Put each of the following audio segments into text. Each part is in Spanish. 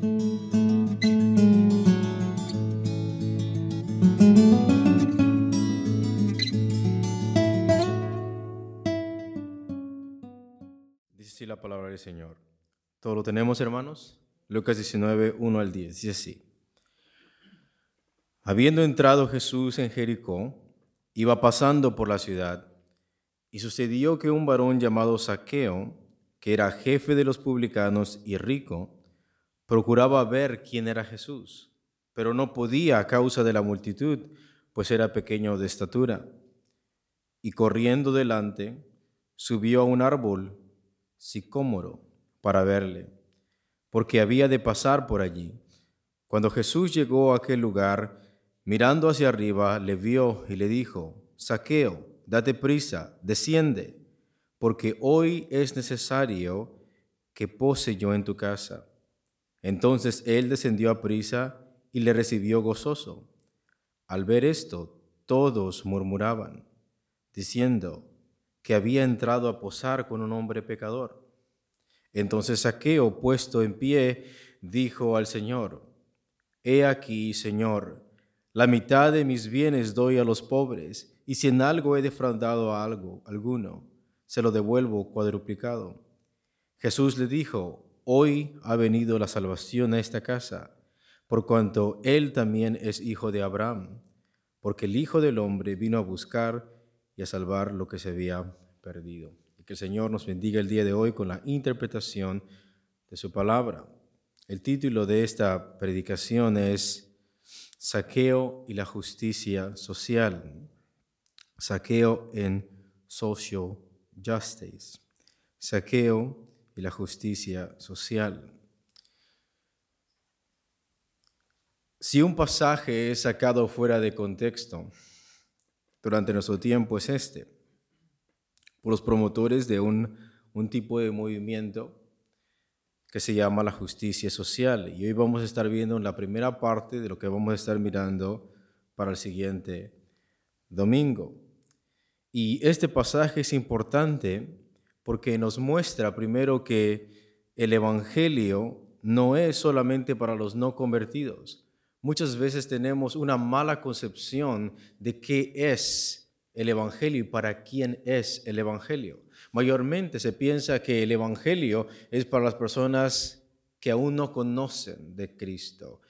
Dice así la palabra del Señor. ¿Todo lo tenemos, hermanos? Lucas 19, 1 al 10. Dice así. Habiendo entrado Jesús en Jericó, iba pasando por la ciudad, y sucedió que un varón llamado Saqueo, que era jefe de los publicanos y rico, procuraba ver quién era Jesús, pero no podía a causa de la multitud, pues era pequeño de estatura. Y corriendo delante, subió a un árbol sicómoro para verle, porque había de pasar por allí. Cuando Jesús llegó a aquel lugar, mirando hacia arriba, le vio y le dijo, Saqueo, date prisa, desciende, porque hoy es necesario que pose yo en tu casa. Entonces él descendió a prisa y le recibió gozoso. Al ver esto, todos murmuraban, diciendo que había entrado a posar con un hombre pecador. Entonces Saqueo, puesto en pie, dijo al Señor, He aquí, Señor, la mitad de mis bienes doy a los pobres, y si en algo he defraudado a algo, alguno, se lo devuelvo cuadruplicado. Jesús le dijo, Hoy ha venido la salvación a esta casa, por cuanto él también es hijo de Abraham, porque el Hijo del Hombre vino a buscar y a salvar lo que se había perdido. Y que el Señor nos bendiga el día de hoy con la interpretación de su palabra. El título de esta predicación es Saqueo y la justicia social. Saqueo en social justice. Saqueo y la justicia social. Si un pasaje es sacado fuera de contexto durante nuestro tiempo es este, por los promotores de un, un tipo de movimiento que se llama la justicia social. Y hoy vamos a estar viendo la primera parte de lo que vamos a estar mirando para el siguiente domingo. Y este pasaje es importante porque nos muestra primero que el Evangelio no es solamente para los no convertidos. Muchas veces tenemos una mala concepción de qué es el Evangelio y para quién es el Evangelio. Mayormente se piensa que el Evangelio es para las personas que aún no conocen de Cristo,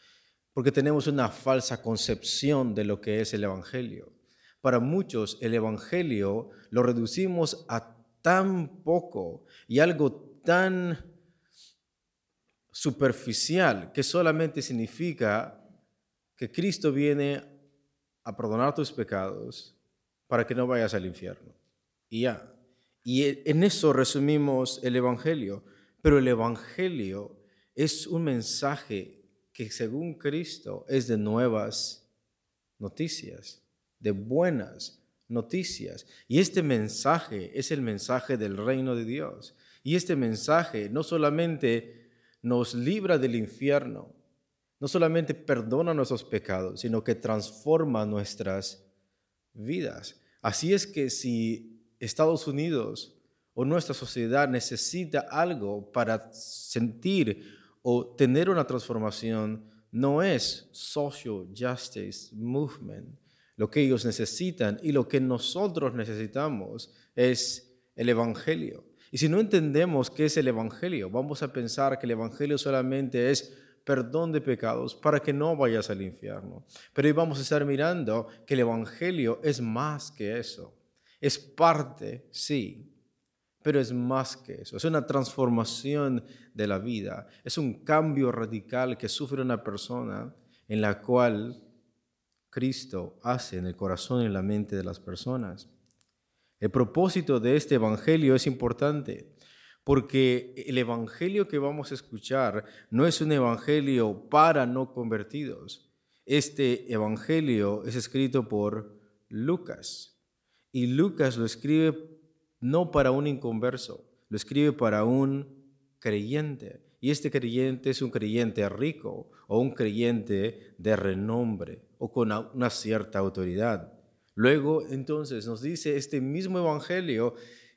porque tenemos una falsa concepción de lo que es el Evangelio. Para muchos el Evangelio lo reducimos a tan poco y algo tan superficial que solamente significa que Cristo viene a perdonar tus pecados para que no vayas al infierno. Y ya. Y en eso resumimos el Evangelio. Pero el Evangelio es un mensaje que según Cristo es de nuevas noticias, de buenas noticias. Y este mensaje es el mensaje del reino de Dios. Y este mensaje no solamente nos libra del infierno, no solamente perdona nuestros pecados, sino que transforma nuestras vidas. Así es que si Estados Unidos o nuestra sociedad necesita algo para sentir o tener una transformación, no es social justice movement, lo que ellos necesitan y lo que nosotros necesitamos es el Evangelio. Y si no entendemos qué es el Evangelio, vamos a pensar que el Evangelio solamente es perdón de pecados para que no vayas al infierno. Pero hoy vamos a estar mirando que el Evangelio es más que eso. Es parte, sí, pero es más que eso. Es una transformación de la vida. Es un cambio radical que sufre una persona en la cual Cristo hace en el corazón y en la mente de las personas. El propósito de este Evangelio es importante porque el Evangelio que vamos a escuchar no es un Evangelio para no convertidos. Este Evangelio es escrito por Lucas y Lucas lo escribe no para un inconverso, lo escribe para un creyente. Y este creyente es un creyente rico o un creyente de renombre o con una cierta autoridad. Luego, entonces, nos dice este mismo Evangelio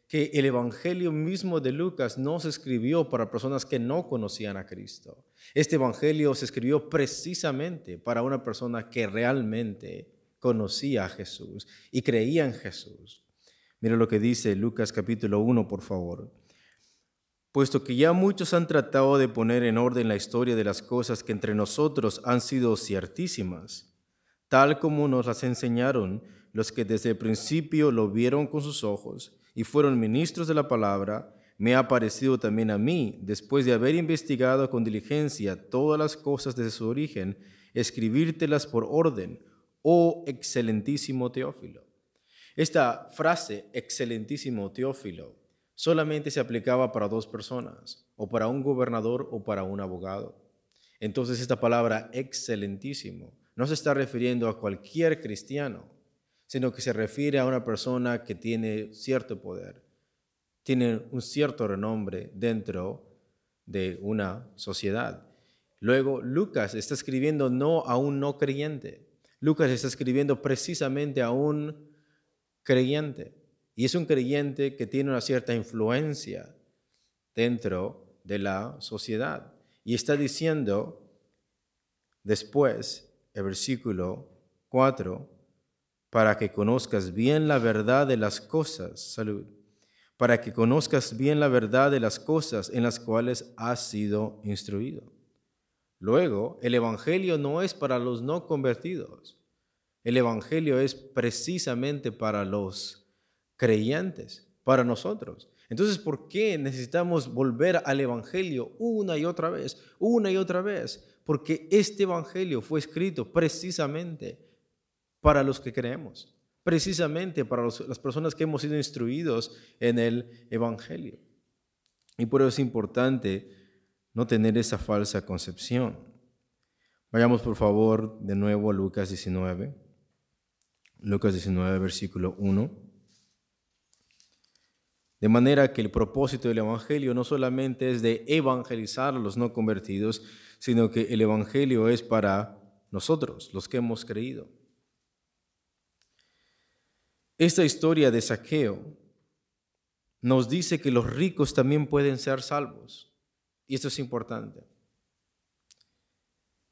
que el Evangelio mismo de Lucas no se escribió para personas que no conocían a Cristo. Este Evangelio se escribió precisamente para una persona que realmente conocía a Jesús y creía en Jesús. Mira lo que dice Lucas capítulo 1, por favor. Puesto que ya muchos han tratado de poner en orden la historia de las cosas que entre nosotros han sido ciertísimas, tal como nos las enseñaron los que desde el principio lo vieron con sus ojos y fueron ministros de la palabra, me ha parecido también a mí, después de haber investigado con diligencia todas las cosas desde su origen, escribírtelas por orden, oh excelentísimo Teófilo. Esta frase, excelentísimo Teófilo, solamente se aplicaba para dos personas, o para un gobernador o para un abogado. Entonces esta palabra excelentísimo no se está refiriendo a cualquier cristiano, sino que se refiere a una persona que tiene cierto poder, tiene un cierto renombre dentro de una sociedad. Luego, Lucas está escribiendo no a un no creyente, Lucas está escribiendo precisamente a un creyente. Y es un creyente que tiene una cierta influencia dentro de la sociedad. Y está diciendo después, el versículo 4, para que conozcas bien la verdad de las cosas, salud, para que conozcas bien la verdad de las cosas en las cuales has sido instruido. Luego, el Evangelio no es para los no convertidos. El Evangelio es precisamente para los creyentes, para nosotros. Entonces, ¿por qué necesitamos volver al Evangelio una y otra vez, una y otra vez? Porque este Evangelio fue escrito precisamente para los que creemos, precisamente para las personas que hemos sido instruidos en el Evangelio. Y por eso es importante no tener esa falsa concepción. Vayamos por favor de nuevo a Lucas 19, Lucas 19, versículo 1. De manera que el propósito del Evangelio no solamente es de evangelizar a los no convertidos, sino que el Evangelio es para nosotros, los que hemos creído. Esta historia de saqueo nos dice que los ricos también pueden ser salvos. Y esto es importante.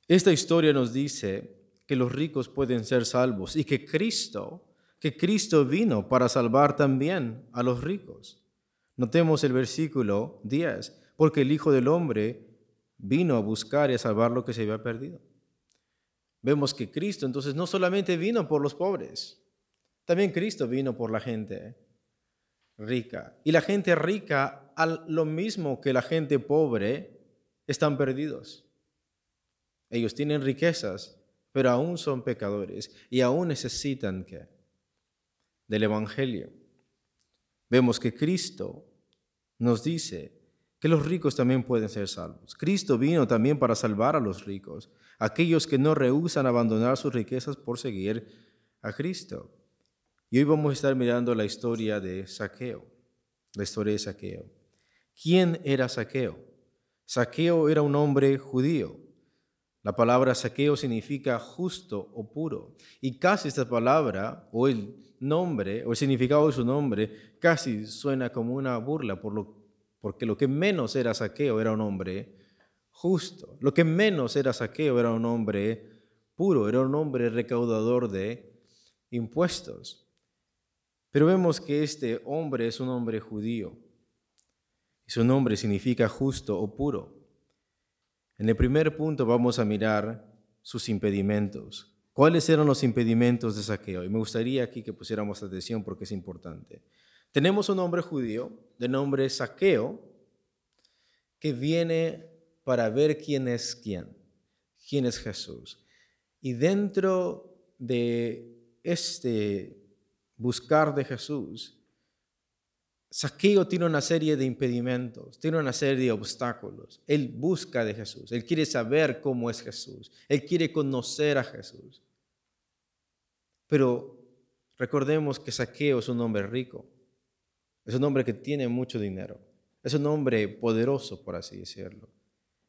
Esta historia nos dice que los ricos pueden ser salvos y que Cristo, que Cristo vino para salvar también a los ricos. Notemos el versículo 10, porque el Hijo del Hombre vino a buscar y a salvar lo que se había perdido. Vemos que Cristo entonces no solamente vino por los pobres, también Cristo vino por la gente rica. Y la gente rica, al lo mismo que la gente pobre, están perdidos. Ellos tienen riquezas, pero aún son pecadores y aún necesitan que del evangelio. Vemos que Cristo nos dice que los ricos también pueden ser salvos. Cristo vino también para salvar a los ricos, aquellos que no rehusan abandonar sus riquezas por seguir a Cristo. Y hoy vamos a estar mirando la historia de Saqueo, la historia de Saqueo. ¿Quién era Saqueo? Saqueo era un hombre judío. La palabra saqueo significa justo o puro. Y casi esta palabra, o el nombre, o el significado de su nombre, casi suena como una burla, por lo, porque lo que menos era saqueo era un hombre justo. Lo que menos era saqueo era un hombre puro, era un hombre recaudador de impuestos. Pero vemos que este hombre es un hombre judío. Y su nombre significa justo o puro. En el primer punto vamos a mirar sus impedimentos. ¿Cuáles eran los impedimentos de saqueo? Y me gustaría aquí que pusiéramos atención porque es importante. Tenemos un hombre judío de nombre Saqueo que viene para ver quién es quién, quién es Jesús. Y dentro de este buscar de Jesús, Saqueo tiene una serie de impedimentos, tiene una serie de obstáculos. Él busca de Jesús, él quiere saber cómo es Jesús, él quiere conocer a Jesús. Pero recordemos que Saqueo es un hombre rico, es un hombre que tiene mucho dinero, es un hombre poderoso, por así decirlo,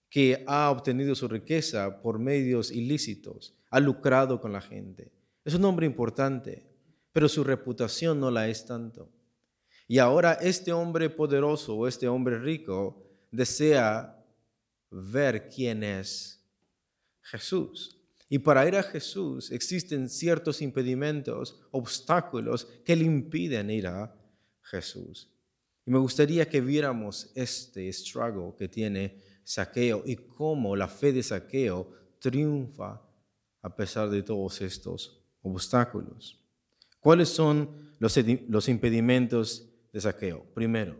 que ha obtenido su riqueza por medios ilícitos, ha lucrado con la gente. Es un hombre importante, pero su reputación no la es tanto. Y ahora este hombre poderoso o este hombre rico desea ver quién es Jesús. Y para ir a Jesús existen ciertos impedimentos, obstáculos que le impiden ir a Jesús. Y me gustaría que viéramos este struggle que tiene Saqueo y cómo la fe de Saqueo triunfa a pesar de todos estos obstáculos. ¿Cuáles son los, impedimentos de Saqueo? Primero,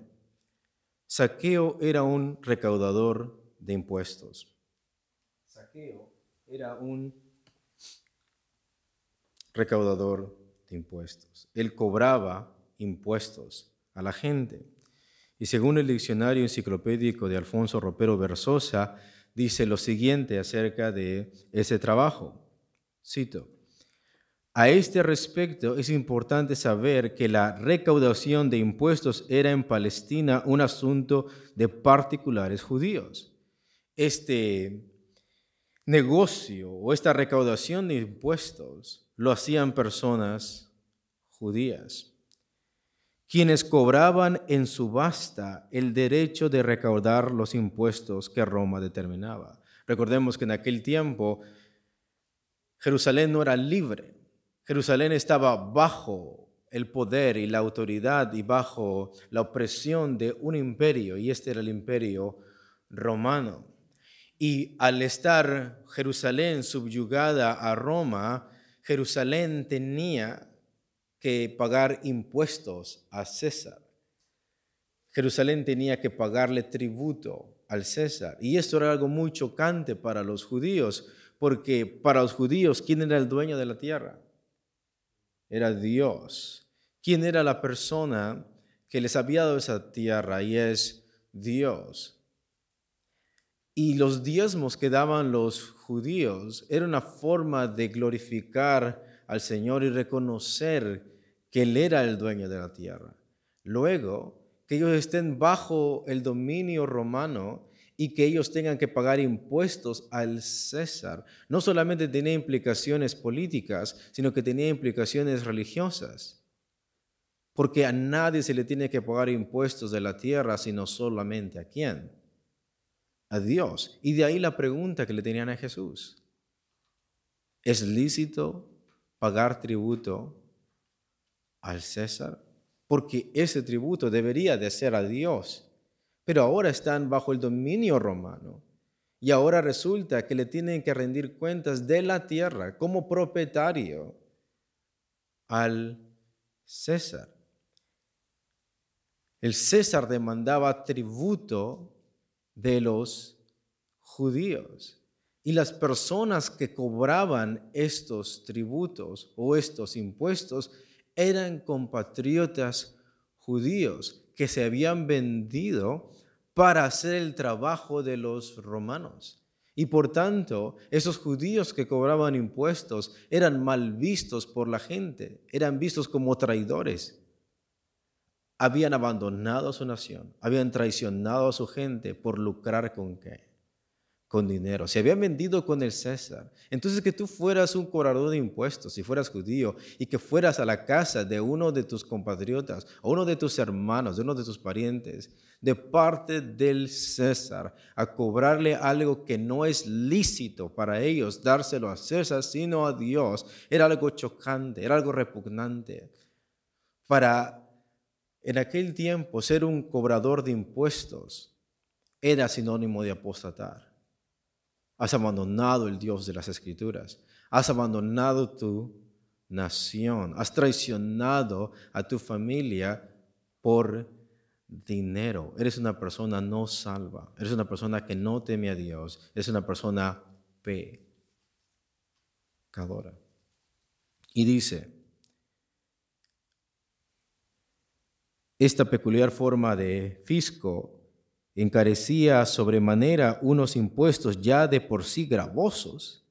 Saqueo era un recaudador de impuestos. Saqueo era un recaudador de impuestos. Él cobraba impuestos a la gente. Y según el diccionario enciclopédico de Alfonso Ropero Versosa, dice lo siguiente acerca de ese trabajo. Cito, a este respecto es importante saber que la recaudación de impuestos era en Palestina un asunto de particulares judíos. Este negocio o esta recaudación de impuestos lo hacían personas judías, quienes cobraban en subasta el derecho de recaudar los impuestos que Roma determinaba. Recordemos que en aquel tiempo Jerusalén no era libre, Jerusalén estaba bajo el poder y la autoridad y bajo la opresión de un imperio, y este era el imperio romano. Y al estar Jerusalén subyugada a Roma, Jerusalén tenía que pagar impuestos a César. Jerusalén tenía que pagarle tributo al César. Y esto era algo muy chocante para los judíos, porque para los judíos, ¿quién era el dueño de la tierra? Era Dios. ¿Quién era la persona que les había dado esa tierra? Y es Dios. Y los diezmos que daban los judíos era una forma de glorificar al Señor y reconocer que Él era el dueño de la tierra. Luego, que ellos estén bajo el dominio romano y que ellos tengan que pagar impuestos al César, no solamente tenía implicaciones políticas, sino que tenía implicaciones religiosas. Porque a nadie se le tiene que pagar impuestos de la tierra, sino solamente a quién? a Dios. Y de ahí la pregunta que le tenían a Jesús. ¿Es lícito pagar tributo al César? Porque ese tributo debería de ser a Dios. Pero ahora están bajo el dominio romano. Y ahora resulta que le tienen que rendir cuentas de la tierra como propietario al César. El César demandaba tributo de los judíos. Y las personas que cobraban estos tributos o estos impuestos eran compatriotas judíos que se habían vendido para hacer el trabajo de los romanos. Y por tanto, esos judíos que cobraban impuestos eran mal vistos por la gente, eran vistos como traidores habían abandonado a su nación, habían traicionado a su gente por lucrar con qué? Con dinero. Se habían vendido con el César. Entonces que tú fueras un cobrador de impuestos, si fueras judío, y que fueras a la casa de uno de tus compatriotas, o uno de tus hermanos, de uno de tus parientes, de parte del César, a cobrarle algo que no es lícito para ellos dárselo a César, sino a Dios, era algo chocante, era algo repugnante. Para en aquel tiempo, ser un cobrador de impuestos era sinónimo de apostatar. Has abandonado el Dios de las Escrituras. Has abandonado tu nación. Has traicionado a tu familia por dinero. Eres una persona no salva. Eres una persona que no teme a Dios. Eres una persona pecadora. Y dice, Esta peculiar forma de fisco encarecía sobremanera unos impuestos ya de por sí gravosos,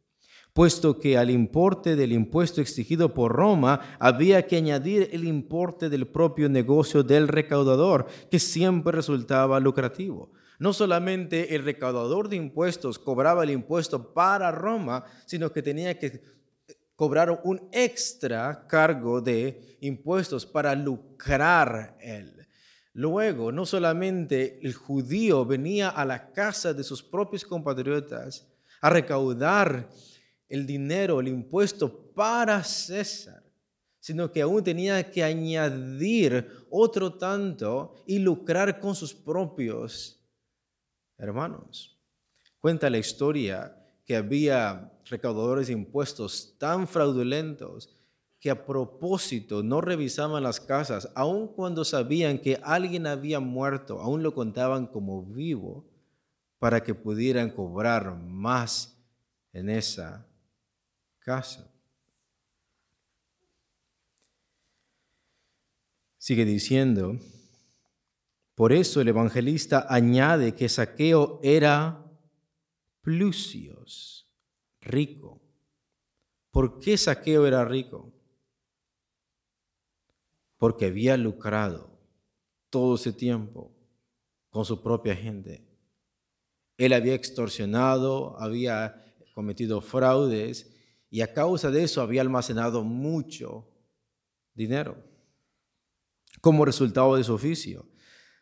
puesto que al importe del impuesto exigido por Roma había que añadir el importe del propio negocio del recaudador, que siempre resultaba lucrativo. No solamente el recaudador de impuestos cobraba el impuesto para Roma, sino que tenía que cobraron un extra cargo de impuestos para lucrar él. Luego, no solamente el judío venía a la casa de sus propios compatriotas a recaudar el dinero, el impuesto para César, sino que aún tenía que añadir otro tanto y lucrar con sus propios hermanos. Cuenta la historia que había recaudadores de impuestos tan fraudulentos que a propósito no revisaban las casas, aun cuando sabían que alguien había muerto, aún lo contaban como vivo para que pudieran cobrar más en esa casa. Sigue diciendo, por eso el evangelista añade que Saqueo era plusios, rico. ¿Por qué Saqueo era rico? Porque había lucrado todo ese tiempo con su propia gente. Él había extorsionado, había cometido fraudes y a causa de eso había almacenado mucho dinero como resultado de su oficio.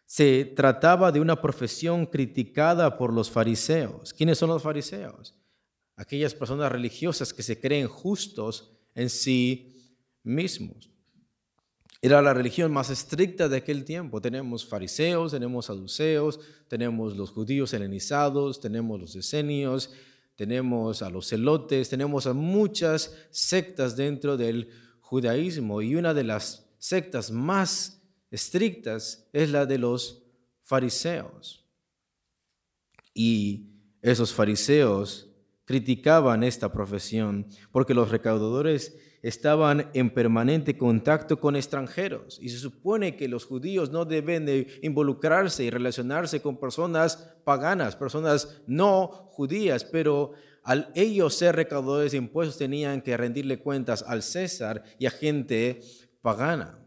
Se trataba de una profesión criticada por los fariseos. ¿Quiénes son los fariseos? Aquellas personas religiosas que se creen justos en sí mismos. Era la religión más estricta de aquel tiempo. Tenemos fariseos, tenemos saduceos, tenemos los judíos helenizados, tenemos los esenios, tenemos a los celotes, tenemos a muchas sectas dentro del judaísmo y una de las sectas más estrictas es la de los fariseos. Y esos fariseos criticaban esta profesión porque los recaudadores estaban en permanente contacto con extranjeros y se supone que los judíos no deben de involucrarse y relacionarse con personas paganas, personas no judías, pero al ellos ser recaudadores de impuestos tenían que rendirle cuentas al César y a gente pagana.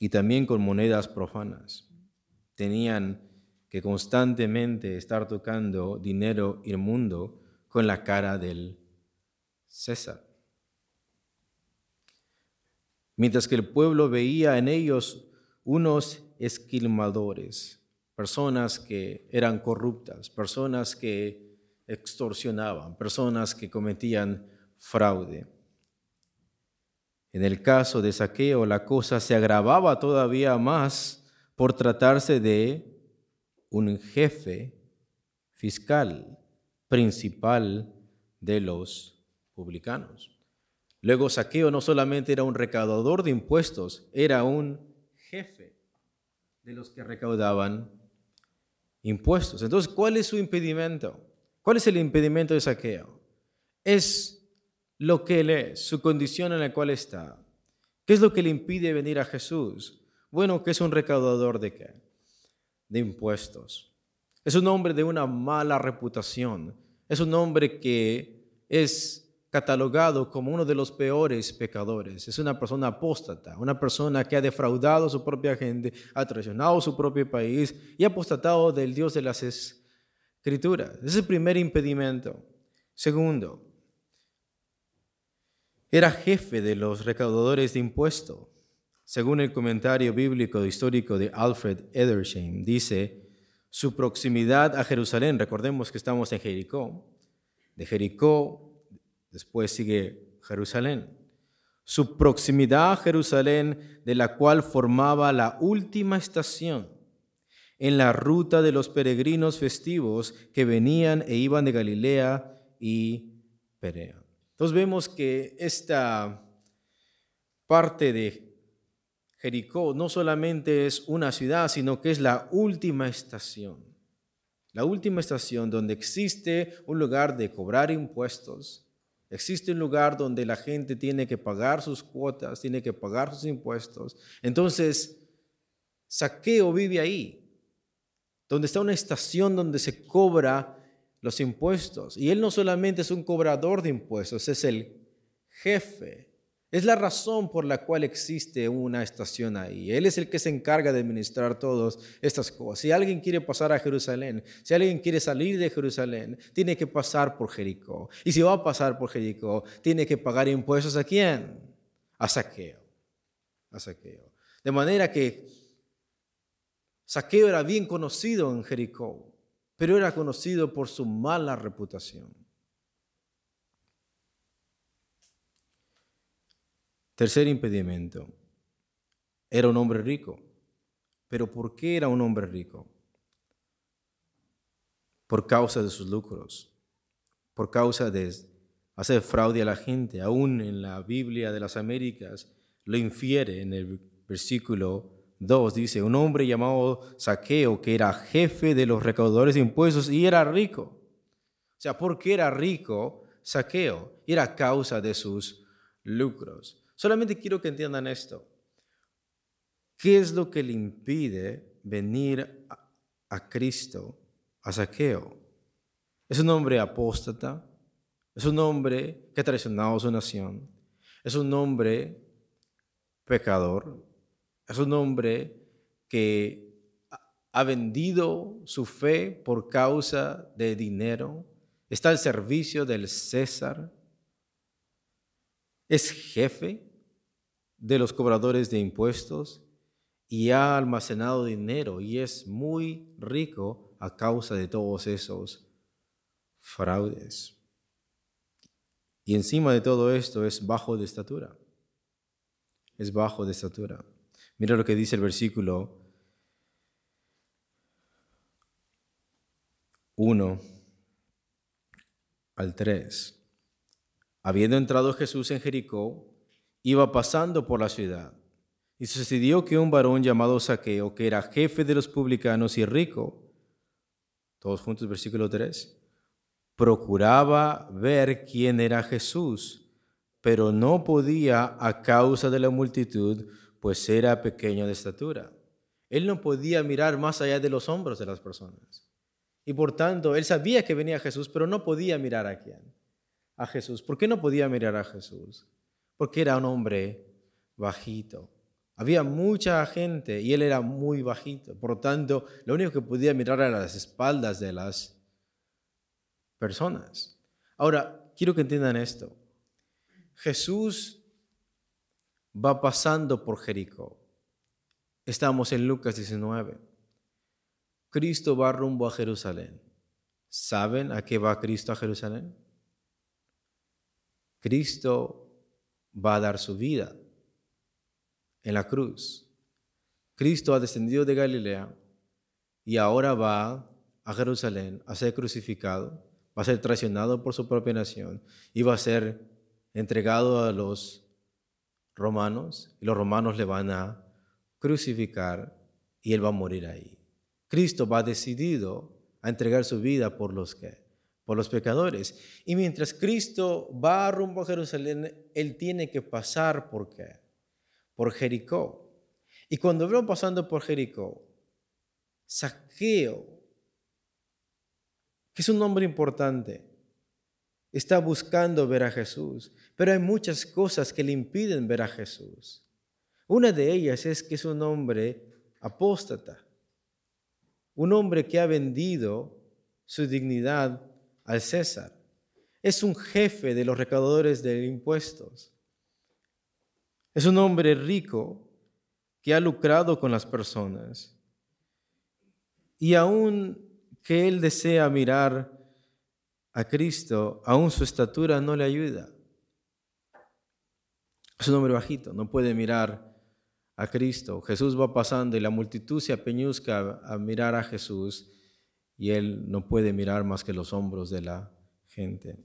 Y también con monedas profanas. Tenían que constantemente estar tocando dinero inmundo con la cara del César. Mientras que el pueblo veía en ellos unos esquilmadores, personas que eran corruptas, personas que extorsionaban, personas que cometían fraude. En el caso de saqueo, la cosa se agravaba todavía más por tratarse de un jefe fiscal principal de los publicanos. Luego Saqueo no solamente era un recaudador de impuestos, era un jefe de los que recaudaban impuestos. Entonces, ¿cuál es su impedimento? ¿Cuál es el impedimento de Saqueo? Es lo que él es, su condición en la cual está. ¿Qué es lo que le impide venir a Jesús? Bueno, que es un recaudador de qué? De impuestos. Es un hombre de una mala reputación es un hombre que es catalogado como uno de los peores pecadores. Es una persona apóstata, una persona que ha defraudado a su propia gente, ha traicionado a su propio país y ha apostatado del Dios de las Escrituras. Ese es el primer impedimento. Segundo, era jefe de los recaudadores de impuestos. Según el comentario bíblico histórico de Alfred Edersheim, dice, su proximidad a Jerusalén, recordemos que estamos en Jericó, de Jericó, después sigue Jerusalén. Su proximidad a Jerusalén, de la cual formaba la última estación en la ruta de los peregrinos festivos que venían e iban de Galilea y Perea. Entonces vemos que esta parte de Jericó no solamente es una ciudad, sino que es la última estación. La última estación donde existe un lugar de cobrar impuestos, existe un lugar donde la gente tiene que pagar sus cuotas, tiene que pagar sus impuestos. Entonces, Saqueo vive ahí, donde está una estación donde se cobra los impuestos. Y él no solamente es un cobrador de impuestos, es el jefe es la razón por la cual existe una estación ahí. Él es el que se encarga de administrar todas estas cosas. Si alguien quiere pasar a Jerusalén, si alguien quiere salir de Jerusalén, tiene que pasar por Jericó. Y si va a pasar por Jericó, tiene que pagar impuestos a quién? A Saqueo. a Saqueo. De manera que Saqueo era bien conocido en Jericó, pero era conocido por su mala reputación. Tercer impedimento. Era un hombre rico. Pero ¿por qué era un hombre rico? Por causa de sus lucros, por causa de hacer fraude a la gente. Aún en la Biblia de las Américas lo infiere en el versículo 2. Dice, un hombre llamado Saqueo, que era jefe de los recaudadores de impuestos y era rico. O sea, ¿por qué era rico Saqueo? Era causa de sus lucros. Solamente quiero que entiendan esto. ¿Qué es lo que le impide venir a, Cristo, a Saqueo? Es un hombre apóstata, es un hombre que ha traicionado a su nación, es un hombre pecador, es un hombre que ha vendido su fe por causa de dinero, está al servicio del César, es jefe de los cobradores de impuestos y ha almacenado dinero y es muy rico a causa de todos esos fraudes. Y encima de todo esto es bajo de estatura. Es bajo de estatura. Mira lo que dice el versículo 1 al 3. Habiendo entrado Jesús en Jericó, iba pasando por la ciudad. Y sucedió que un varón llamado Saqueo, que era jefe de los publicanos y rico, todos juntos, versículo 3, procuraba ver quién era Jesús, pero no podía a causa de la multitud, pues era pequeño de estatura. Él no podía mirar más allá de los hombros de las personas. Y por tanto, él sabía que venía Jesús, pero no podía mirar a quién. A Jesús. ¿Por qué no podía mirar a Jesús? Porque era un hombre bajito. Había mucha gente y él era muy bajito. Por tanto, lo único que podía mirar era las espaldas de las personas. Ahora, quiero que entiendan esto. Jesús va pasando por Jericó. Estamos en Lucas 19. Cristo va rumbo a Jerusalén. ¿Saben a qué va Cristo a Jerusalén? Cristo va a dar su vida en la cruz. Cristo ha descendido de Galilea y ahora va a Jerusalén a ser crucificado, va a ser traicionado por su propia nación y va a ser entregado a los romanos y los romanos le van a crucificar y él va a morir ahí. Cristo va decidido a entregar su vida por los que por los pecadores. Y mientras Cristo va rumbo a Jerusalén, él tiene que pasar por qué? Por Jericó. Y cuando veo pasando por Jericó, Saqueo, que es un nombre importante, está buscando ver a Jesús, pero hay muchas cosas que le impiden ver a Jesús. Una de ellas es que es un hombre apóstata, un hombre que ha vendido su dignidad al César. Es un jefe de los recaudadores de impuestos. Es un hombre rico que ha lucrado con las personas. Y aún que él desea mirar a Cristo, aún su estatura no le ayuda. Es un hombre bajito, no puede mirar a Cristo. Jesús va pasando y la multitud se apeñuzca a mirar a Jesús y él no puede mirar más que los hombros de la gente.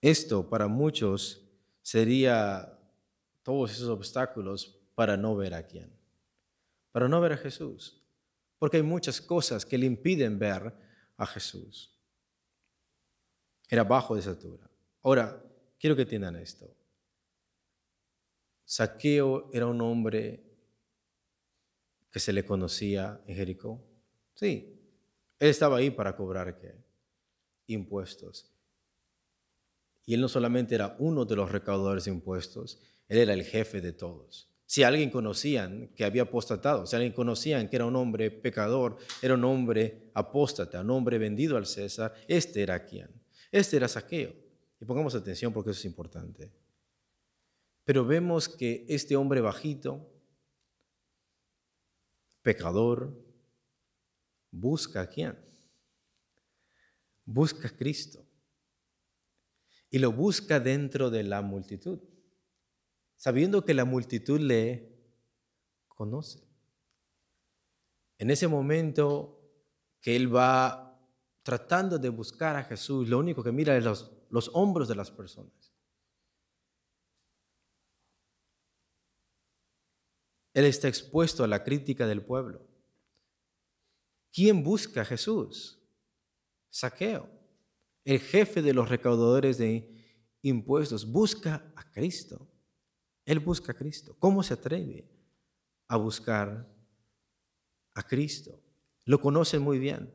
Esto para muchos sería todos esos obstáculos para no ver a quién, para no ver a Jesús, porque hay muchas cosas que le impiden ver a Jesús. Era bajo de estatura. Ahora, quiero que entiendan esto. Saqueo era un hombre que se le conocía en Jericó. Sí, él estaba ahí para cobrar impuestos. Y él no solamente era uno de los recaudadores de impuestos, él era el jefe de todos. Si alguien conocían que había apostatado, si alguien conocían que era un hombre pecador, era un hombre apóstata, un hombre vendido al César, este era quien. Este era Saqueo. Y pongamos atención porque eso es importante. Pero vemos que este hombre bajito, pecador, busca a quién? Busca a Cristo. Y lo busca dentro de la multitud, sabiendo que la multitud le conoce. En ese momento que él va tratando de buscar a Jesús, lo único que mira es los, los hombros de las personas. Él está expuesto a la crítica del pueblo. ¿Quién busca a Jesús? Saqueo, el jefe de los recaudadores de impuestos, busca a Cristo. Él busca a Cristo. ¿Cómo se atreve a buscar a Cristo? Lo conoce muy bien.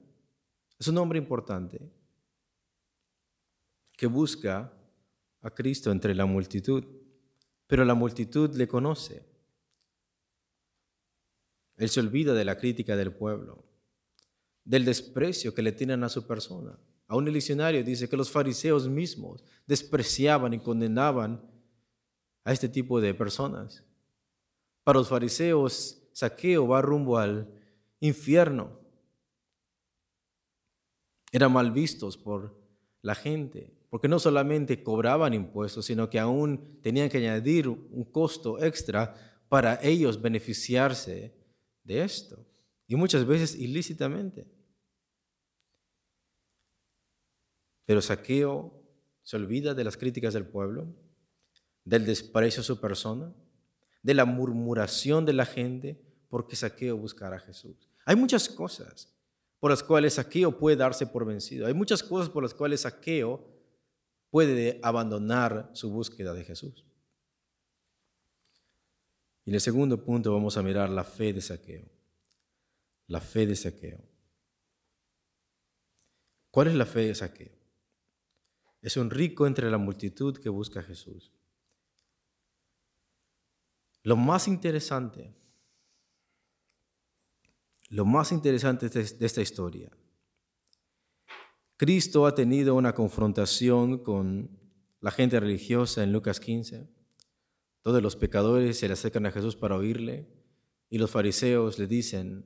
Es un hombre importante que busca a Cristo entre la multitud, pero la multitud le conoce. Él se olvida de la crítica del pueblo, del desprecio que le tienen a su persona. Aún el diccionario dice que los fariseos mismos despreciaban y condenaban a este tipo de personas. Para los fariseos, Saqueo va rumbo al infierno. Eran mal vistos por la gente, porque no solamente cobraban impuestos, sino que aún tenían que añadir un costo extra para ellos beneficiarse de esto, y muchas veces ilícitamente. Pero Saqueo se olvida de las críticas del pueblo, del desprecio a su persona, de la murmuración de la gente, porque Saqueo buscará a Jesús. Hay muchas cosas por las cuales Saqueo puede darse por vencido. Hay muchas cosas por las cuales Saqueo puede abandonar su búsqueda de Jesús. Y en el segundo punto vamos a mirar la fe de Saqueo. La fe de Saqueo. ¿Cuál es la fe de Saqueo? Es un rico entre la multitud que busca a Jesús. Lo más interesante, lo más interesante de esta historia, Cristo ha tenido una confrontación con la gente religiosa en Lucas 15 todos los pecadores se le acercan a Jesús para oírle y los fariseos le dicen,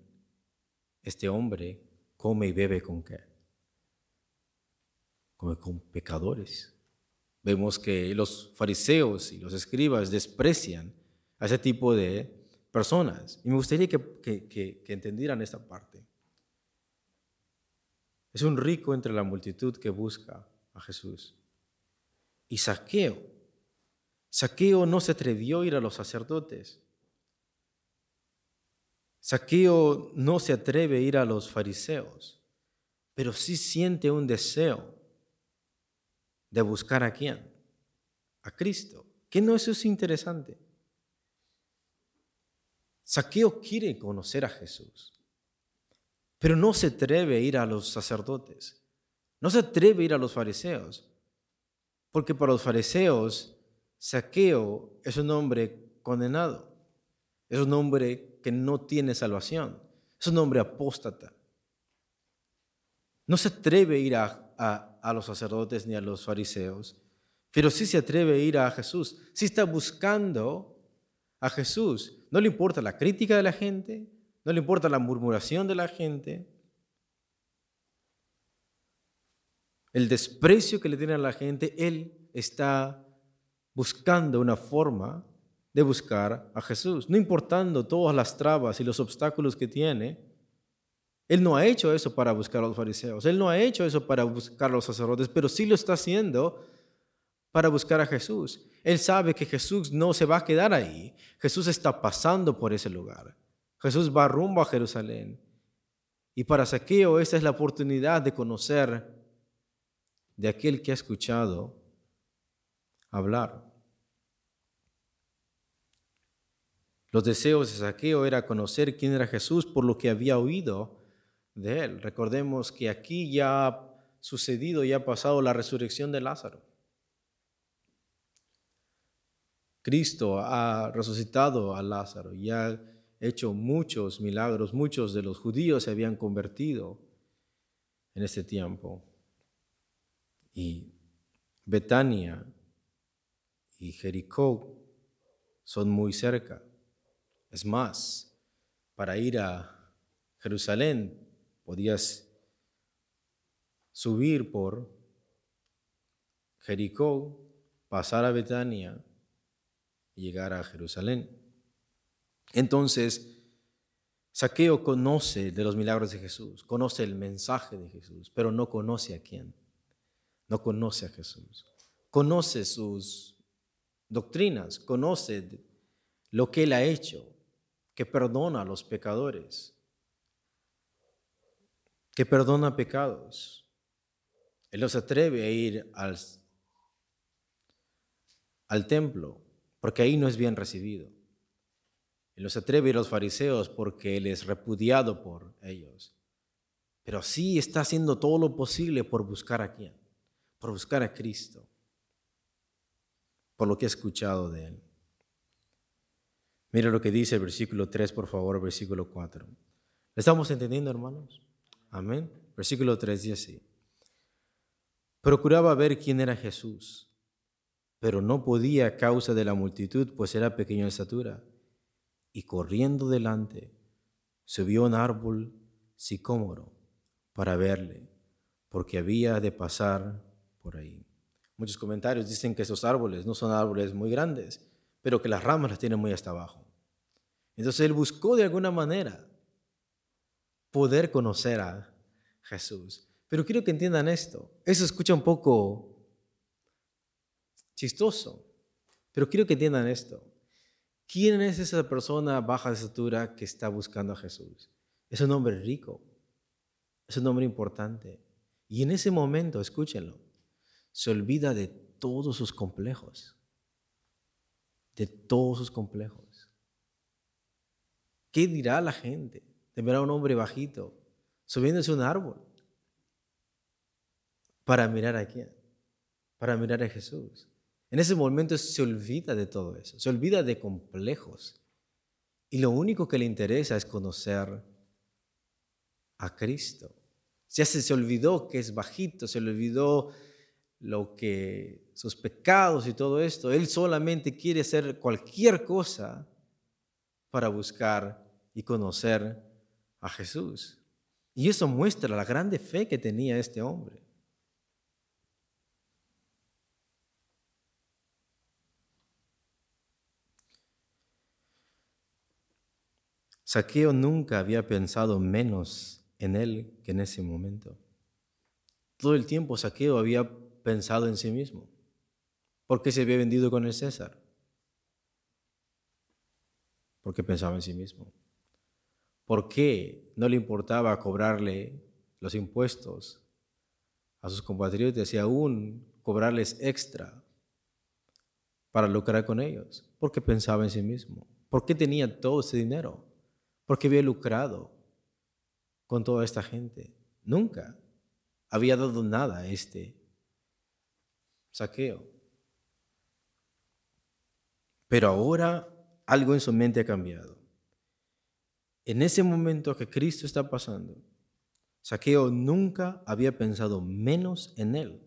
este hombre come y bebe con qué? Come con pecadores. Vemos que los fariseos y los escribas desprecian a ese tipo de personas. Y me gustaría que, que entendieran esta parte. Es un rico entre la multitud que busca a Jesús. Y Saqueo Saqueo no se atrevió a ir a los sacerdotes. Saqueo no se atreve a ir a los fariseos, pero sí siente un deseo de buscar a quién? A Cristo. ¿Qué no eso es interesante? Saqueo quiere conocer a Jesús, pero no se atreve a ir a los sacerdotes, no se atreve a ir a los fariseos, porque para los fariseos Saqueo es un hombre condenado, es un hombre que no tiene salvación, es un hombre apóstata. No se atreve a ir a, los sacerdotes ni a los fariseos, pero sí se atreve a ir a Jesús, sí está buscando a Jesús. No le importa la crítica de la gente, no le importa la murmuración de la gente, el desprecio que le tiene a la gente, Él está buscando una forma de buscar a Jesús, no importando todas las trabas y los obstáculos que tiene. Él no ha hecho eso para buscar a los fariseos, él no ha hecho eso para buscar a los sacerdotes, pero sí lo está haciendo para buscar a Jesús. Él sabe que Jesús no se va a quedar ahí. Jesús está pasando por ese lugar. Jesús va rumbo a Jerusalén. Y para Saqueo esta es la oportunidad de conocer de aquel que ha escuchado hablar. Los deseos de Saqueo era conocer quién era Jesús por lo que había oído de él. Recordemos que aquí ya ha sucedido y ha pasado la resurrección de Lázaro. Cristo ha resucitado a Lázaro y ha hecho muchos milagros. Muchos de los judíos se habían convertido en este tiempo. Y Betania y Jericó son muy cerca. Es más, para ir a Jerusalén podías subir por Jericó, pasar a Betania y llegar a Jerusalén. Entonces, Saqueo conoce de los milagros de Jesús, conoce el mensaje de Jesús, pero no conoce a quién. No conoce a Jesús. Conoce sus doctrinas, conoce lo que Él ha hecho, que perdona a los pecadores, que perdona pecados. Él no se atreve a ir al, templo, porque ahí no es bien recibido. Él no se atreve a ir a los fariseos porque Él es repudiado por ellos. Pero sí está haciendo todo lo posible por buscar a quién, por buscar a Cristo, por lo que he escuchado de Él. Mira lo que dice el versículo 3, por favor, versículo 4. ¿Le estamos entendiendo, hermanos? Amén. Versículo 3 dice así. Procuraba ver quién era Jesús, pero no podía a causa de la multitud, pues era pequeño de estatura y corriendo delante subió un árbol sicómoro para verle, porque había de pasar por ahí. Muchos comentarios dicen que esos árboles no son árboles muy grandes, pero que las ramas las tienen muy hasta abajo. Entonces él buscó de alguna manera poder conocer a Jesús. Pero quiero que entiendan esto. Eso escucha un poco chistoso, pero quiero que entiendan esto. ¿Quién es esa persona baja de estatura que está buscando a Jesús? Es un hombre rico, es un hombre importante. Y en ese momento, escúchenlo, se olvida de todos sus complejos, de todos sus complejos. ¿Qué dirá la gente de a un hombre bajito subiéndose a un árbol para mirar a quién? Para mirar a Jesús. En ese momento se olvida de todo eso, se olvida de complejos. Y lo único que le interesa es conocer a Cristo. Ya se, se olvidó que es bajito, se le olvidó lo que sus pecados y todo esto. Él solamente quiere hacer cualquier cosa para buscar y conocer a Jesús. Y eso muestra la grande fe que tenía este hombre. Saqueo nunca había pensado menos en él que en ese momento. Todo el tiempo Saqueo había pensado en sí mismo. ¿Por qué se había vendido con el César? Porque pensaba en sí mismo. ¿Por qué no le importaba cobrarle los impuestos a sus compatriotas y aún cobrarles extra para lucrar con ellos? Porque pensaba en sí mismo. ¿Por qué tenía todo ese dinero? porque había lucrado con toda esta gente. Nunca había dado nada a este saqueo. Pero ahora algo en su mente ha cambiado. En ese momento que Cristo está pasando, Saqueo nunca había pensado menos en él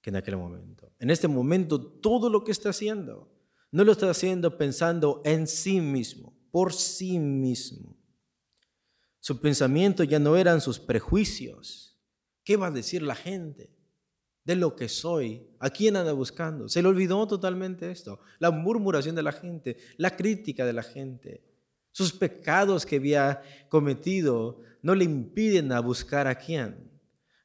que en aquel momento. En este momento todo lo que está haciendo, no lo está haciendo pensando en sí mismo por sí mismo. Su pensamiento ya no eran sus prejuicios. ¿Qué va a decir la gente de lo que soy? ¿A quién anda buscando? Se le olvidó totalmente esto. La murmuración de la gente, la crítica de la gente. Sus pecados que había cometido no le impiden a buscar a quién.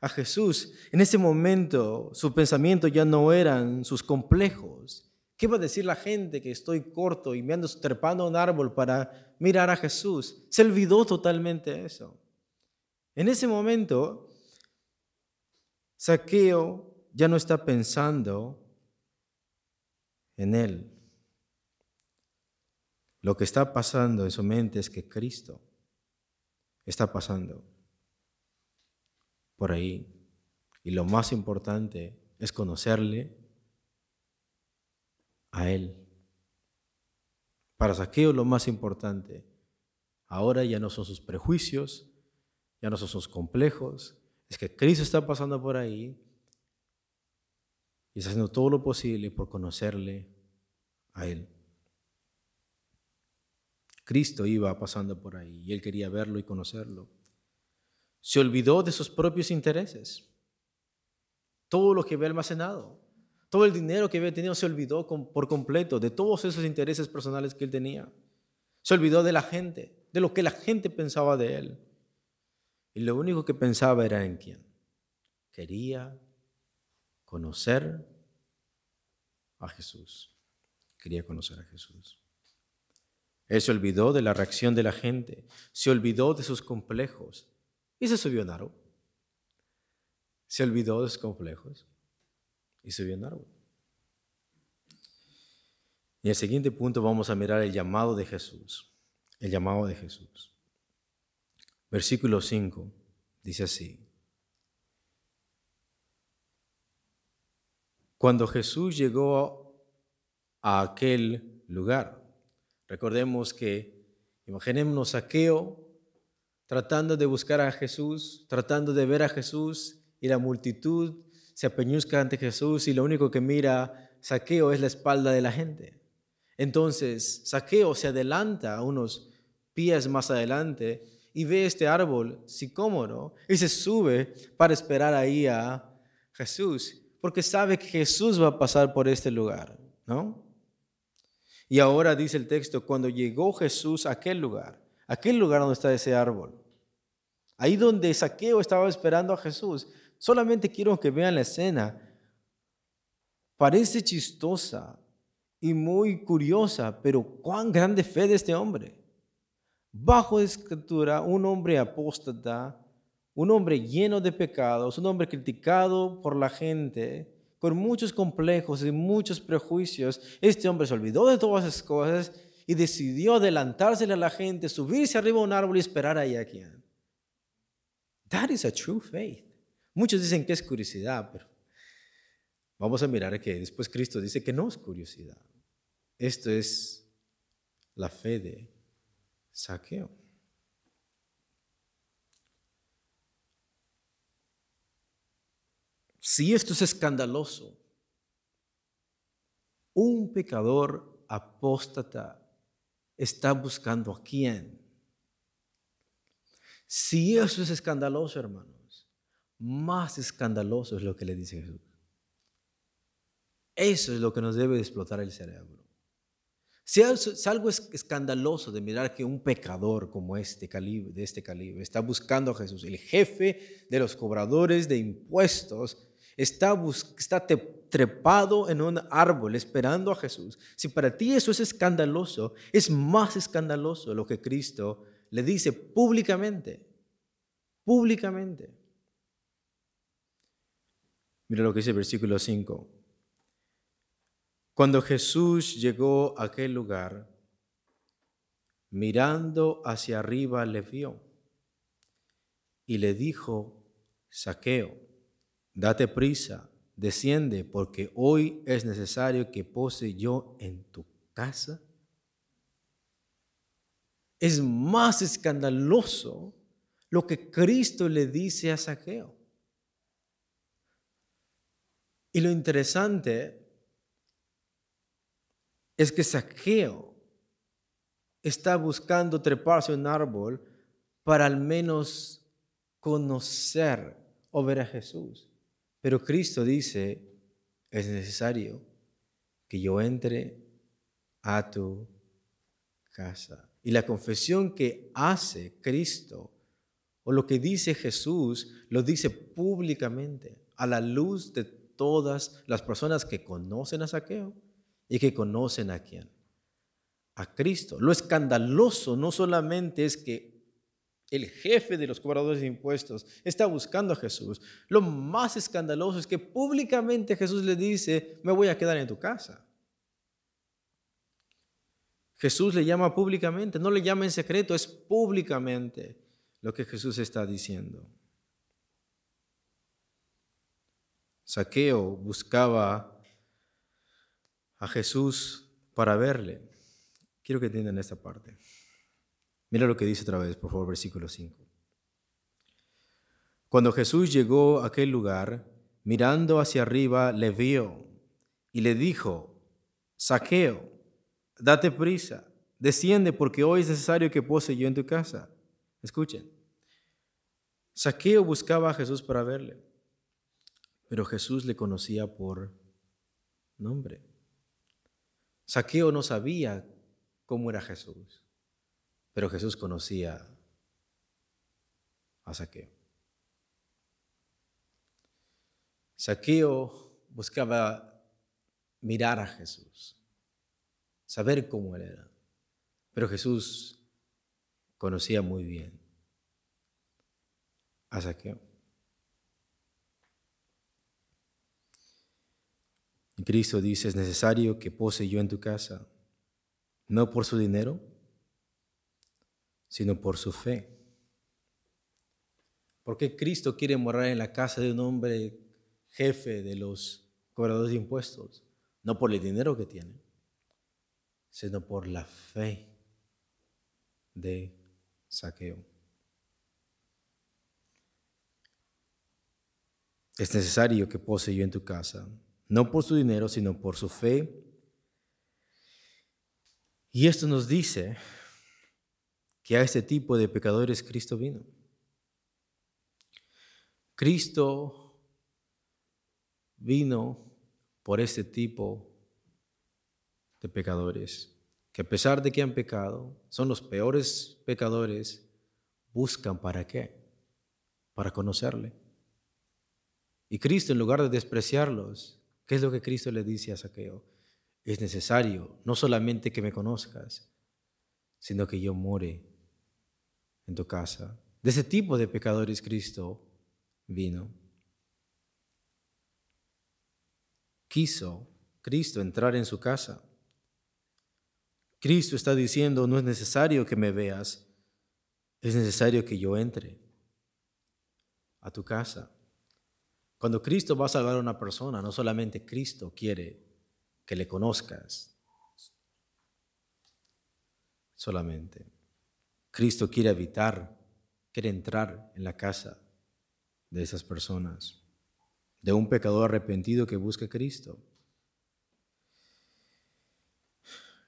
A Jesús. En ese momento su pensamiento ya no eran sus complejos, ¿Qué va a decir la gente que estoy corto y me ando trepando a un árbol para mirar a Jesús? Se olvidó totalmente eso. En ese momento, Saqueo ya no está pensando en él. Lo que está pasando en su mente es que Cristo está pasando por ahí. Y lo más importante es conocerle a Él. Para Saqueo lo más importante ahora ya no son sus prejuicios, ya no son sus complejos, es que Cristo está pasando por ahí y está haciendo todo lo posible por conocerle a Él. Cristo iba pasando por ahí y él quería verlo y conocerlo. Se olvidó de sus propios intereses. Todo lo que había almacenado, todo el dinero que había tenido se olvidó por completo de todos esos intereses personales que él tenía. Se olvidó de la gente, de lo que la gente pensaba de él. Y lo único que pensaba era en quién. Quería conocer a Jesús. Quería conocer a Jesús. Él se olvidó de la reacción de la gente, se olvidó de sus complejos y se subió en árbol. Se olvidó de sus complejos y subió en árbol. Y en el siguiente punto vamos a mirar el llamado de Jesús. El llamado de Jesús. Versículo 5 dice así. Cuando Jesús llegó a aquel lugar, recordemos que, imaginémonos saqueo tratando de buscar a Jesús, tratando de ver a Jesús y la multitud se apeñuzca ante Jesús y lo único que mira saqueo es la espalda de la gente. Entonces, saqueo se adelanta unos pies más adelante y ve este árbol sicómoro y se sube para esperar ahí a Jesús, porque sabe que Jesús va a pasar por este lugar, ¿no? Y ahora dice el texto, cuando llegó Jesús a aquel lugar, aquel lugar donde está ese árbol, ahí donde Saqueo estaba esperando a Jesús, solamente quiero que vean la escena, parece chistosa y muy curiosa, pero cuán grande fe de este hombre. Bajo escritura, un hombre apóstata, un hombre lleno de pecados, un hombre criticado por la gente, con muchos complejos y muchos prejuicios. Este hombre se olvidó de todas esas cosas y decidió adelantársele a la gente, subirse arriba a un árbol y esperar ahí a quien. That is a true faith. Muchos dicen que es curiosidad, pero vamos a mirar que después Cristo dice que no es curiosidad. Esto es la fe de saqueo. Si esto es escandaloso, un pecador apóstata está buscando a quién. Si eso es escandaloso, hermanos, más escandaloso es lo que le dice Jesús. Eso es lo que nos debe explotar el cerebro. Si es algo escandaloso de mirar que un pecador como este calibre, de este calibre está buscando a Jesús, el jefe de los cobradores de impuestos, está, está trepado en un árbol esperando a Jesús. Si para ti eso es escandaloso, es más escandaloso lo que Cristo le dice públicamente. Públicamente. Mira lo que dice el versículo 5. Cuando Jesús llegó a aquel lugar, mirando hacia arriba le vio y le dijo, Saqueo, date prisa, desciende, porque hoy es necesario que pose yo en tu casa. Es más escandaloso lo que Cristo le dice a Saqueo. Y lo interesante es que Saqueo está buscando treparse un árbol para al menos conocer o ver a Jesús. Pero Cristo dice, es necesario que yo entre a tu casa. Y la confesión que hace Cristo o lo que dice Jesús, lo dice públicamente a la luz de todas las personas que conocen a Saqueo y que conocen a quién. A Cristo. Lo escandaloso no solamente es que el jefe de los cobradores de impuestos está buscando a Jesús. Lo más escandaloso es que públicamente Jesús le dice, me voy a quedar en tu casa. Jesús le llama públicamente, no le llama en secreto, es públicamente lo que Jesús está diciendo. Saqueo buscaba a Jesús para verle. Quiero que entiendan esta parte. Mira lo que dice otra vez, por favor, versículo 5. Cuando Jesús llegó a aquel lugar, mirando hacia arriba, le vio y le dijo, Saqueo, date prisa, desciende porque hoy es necesario que pose yo en tu casa. Escuchen. Saqueo buscaba a Jesús para verle, pero Jesús le conocía por nombre. Saqueo no sabía cómo era Jesús, pero Jesús conocía a Saqueo. Saqueo buscaba mirar a Jesús, saber cómo él era, pero Jesús conocía muy bien a Saqueo. Cristo dice, es necesario que pose yo en tu casa, no por su dinero, sino por su fe. Porque Cristo quiere morar en la casa de un hombre jefe de los cobradores de impuestos? No por el dinero que tiene, sino por la fe de saqueo. Es necesario que pose yo en tu casa, no por su dinero, sino por su fe. Y esto nos dice que a este tipo de pecadores Cristo vino. Cristo vino por este tipo de pecadores, que a pesar de que han pecado, son los peores pecadores, buscan para qué? Para conocerle. Y Cristo, en lugar de despreciarlos, ¿qué es lo que Cristo le dice a Saqueo? Es necesario no solamente que me conozcas, sino que yo more en tu casa. De ese tipo de pecadores Cristo vino. Quiso Cristo entrar en su casa. Cristo está diciendo, no es necesario que me veas, es necesario que yo entre a tu casa. Cuando Cristo va a salvar a una persona, no solamente Cristo quiere que le conozcas, solamente. Cristo quiere habitar, quiere entrar en la casa de esas personas, de un pecador arrepentido que busca a Cristo.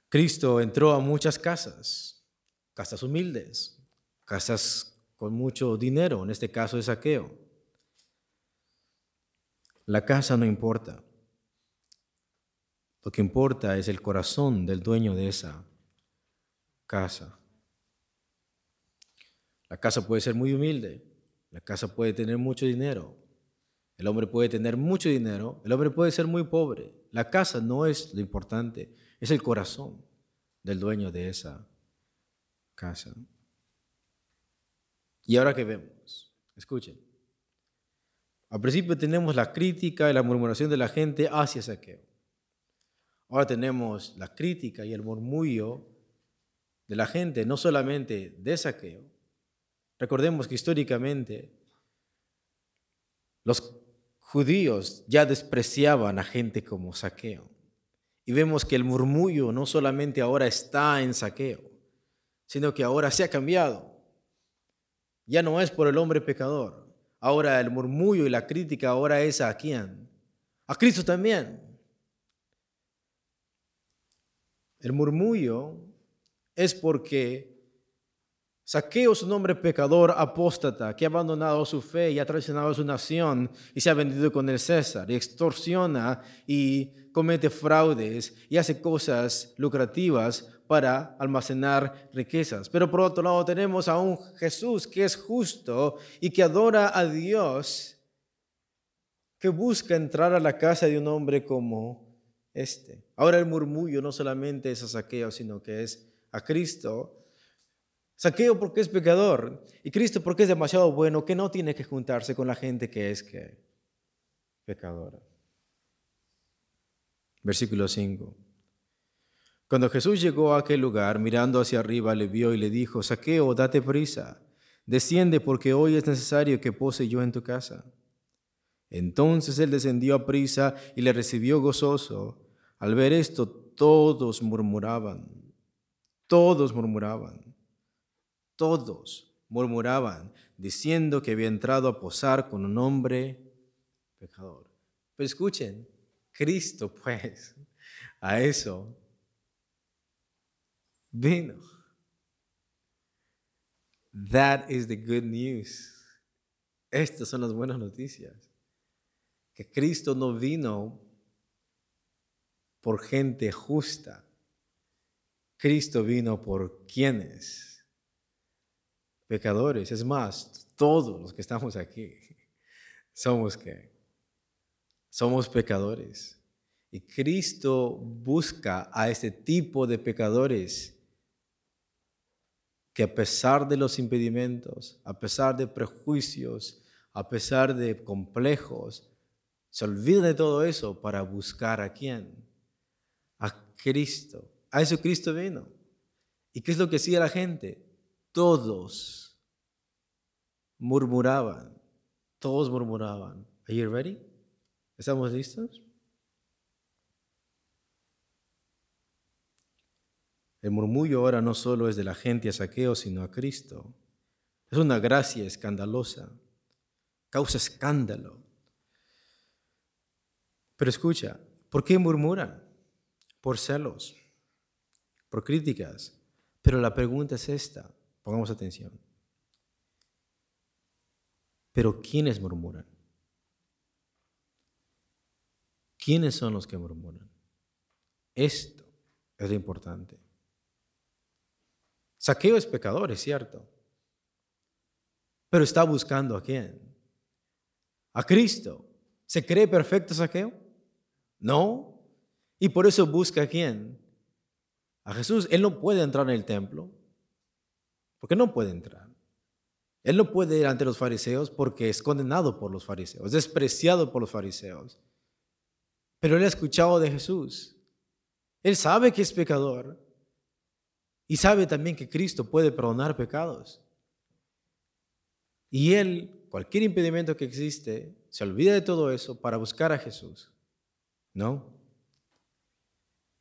Cristo entró a muchas casas, casas humildes, casas con mucho dinero, en este caso de saqueo. La casa no importa. Lo que importa es el corazón del dueño de esa casa. La casa puede ser muy humilde, la casa puede tener mucho dinero, el hombre puede tener mucho dinero, el hombre puede ser muy pobre. La casa no es lo importante, es el corazón del dueño de esa casa. Y ahora que vemos, escuchen. Al principio tenemos la crítica y la murmuración de la gente hacia Saqueo. Ahora tenemos la crítica y el murmullo de la gente, no solamente de Saqueo, Recordemos que históricamente los judíos ya despreciaban a gente como Saqueo. Y vemos que el murmullo no solamente ahora está en Saqueo, sino que ahora se ha cambiado. Ya no es por el hombre pecador. Ahora el murmullo y la crítica ahora es a quién? A Cristo también. El murmullo es porque Saqueo es un hombre pecador, apóstata, que ha abandonado su fe y ha traicionado a su nación y se ha vendido con el César y extorsiona y comete fraudes y hace cosas lucrativas para almacenar riquezas. Pero por otro lado tenemos a un Jesús que es justo y que adora a Dios, que busca entrar a la casa de un hombre como este. Ahora el murmullo no solamente es a Saqueo, sino que es a Cristo Saqueo porque es pecador y Cristo porque es demasiado bueno que no tiene que juntarse con la gente que es que pecadora. Versículo 5. Cuando Jesús llegó a aquel lugar, mirando hacia arriba, le vio y le dijo, Saqueo, date prisa, desciende porque hoy es necesario que pose yo en tu casa. Entonces él descendió a prisa y le recibió gozoso. Al ver esto, todos murmuraban, todos murmuraban todos murmuraban, diciendo que había entrado a posar con un hombre pecador. Pero escuchen, Cristo pues a eso vino. That is the good news. Estas son las buenas noticias. Que Cristo no vino por gente justa. Cristo vino por quienes? Pecadores. Es más, todos los que estamos aquí somos que somos pecadores. Y Cristo busca a este tipo de pecadores que a pesar de los impedimentos, a pesar de prejuicios, a pesar de complejos, se olvidan de todo eso para buscar a quién? A Cristo. A eso Cristo vino. ¿Y qué es lo que hacía la gente? Todos murmuraban. Todos murmuraban. Are you ready? ¿Estamos listos? El murmullo ahora no solo es de la gente a saqueo, sino a Cristo. Es una gracia escandalosa, causa escándalo. Pero escucha, ¿por qué murmuran? Por celos, por críticas. Pero la pregunta es esta, pongamos atención. Pero ¿quiénes murmuran? ¿Quiénes son los que murmuran? Esto es lo importante. Saqueo es pecador, es cierto. Pero está buscando a quién? A Cristo. ¿Se cree perfecto Saqueo? No. Y por eso busca a quién? A Jesús. Él no puede entrar en el templo. Porque no puede entrar. Él no puede ir ante los fariseos porque es condenado por los fariseos, despreciado por los fariseos. Pero él ha escuchado de Jesús. Él sabe que es pecador. Y sabe también que Cristo puede perdonar pecados. Y él, cualquier impedimento que existe, se olvida de todo eso para buscar a Jesús. ¿No?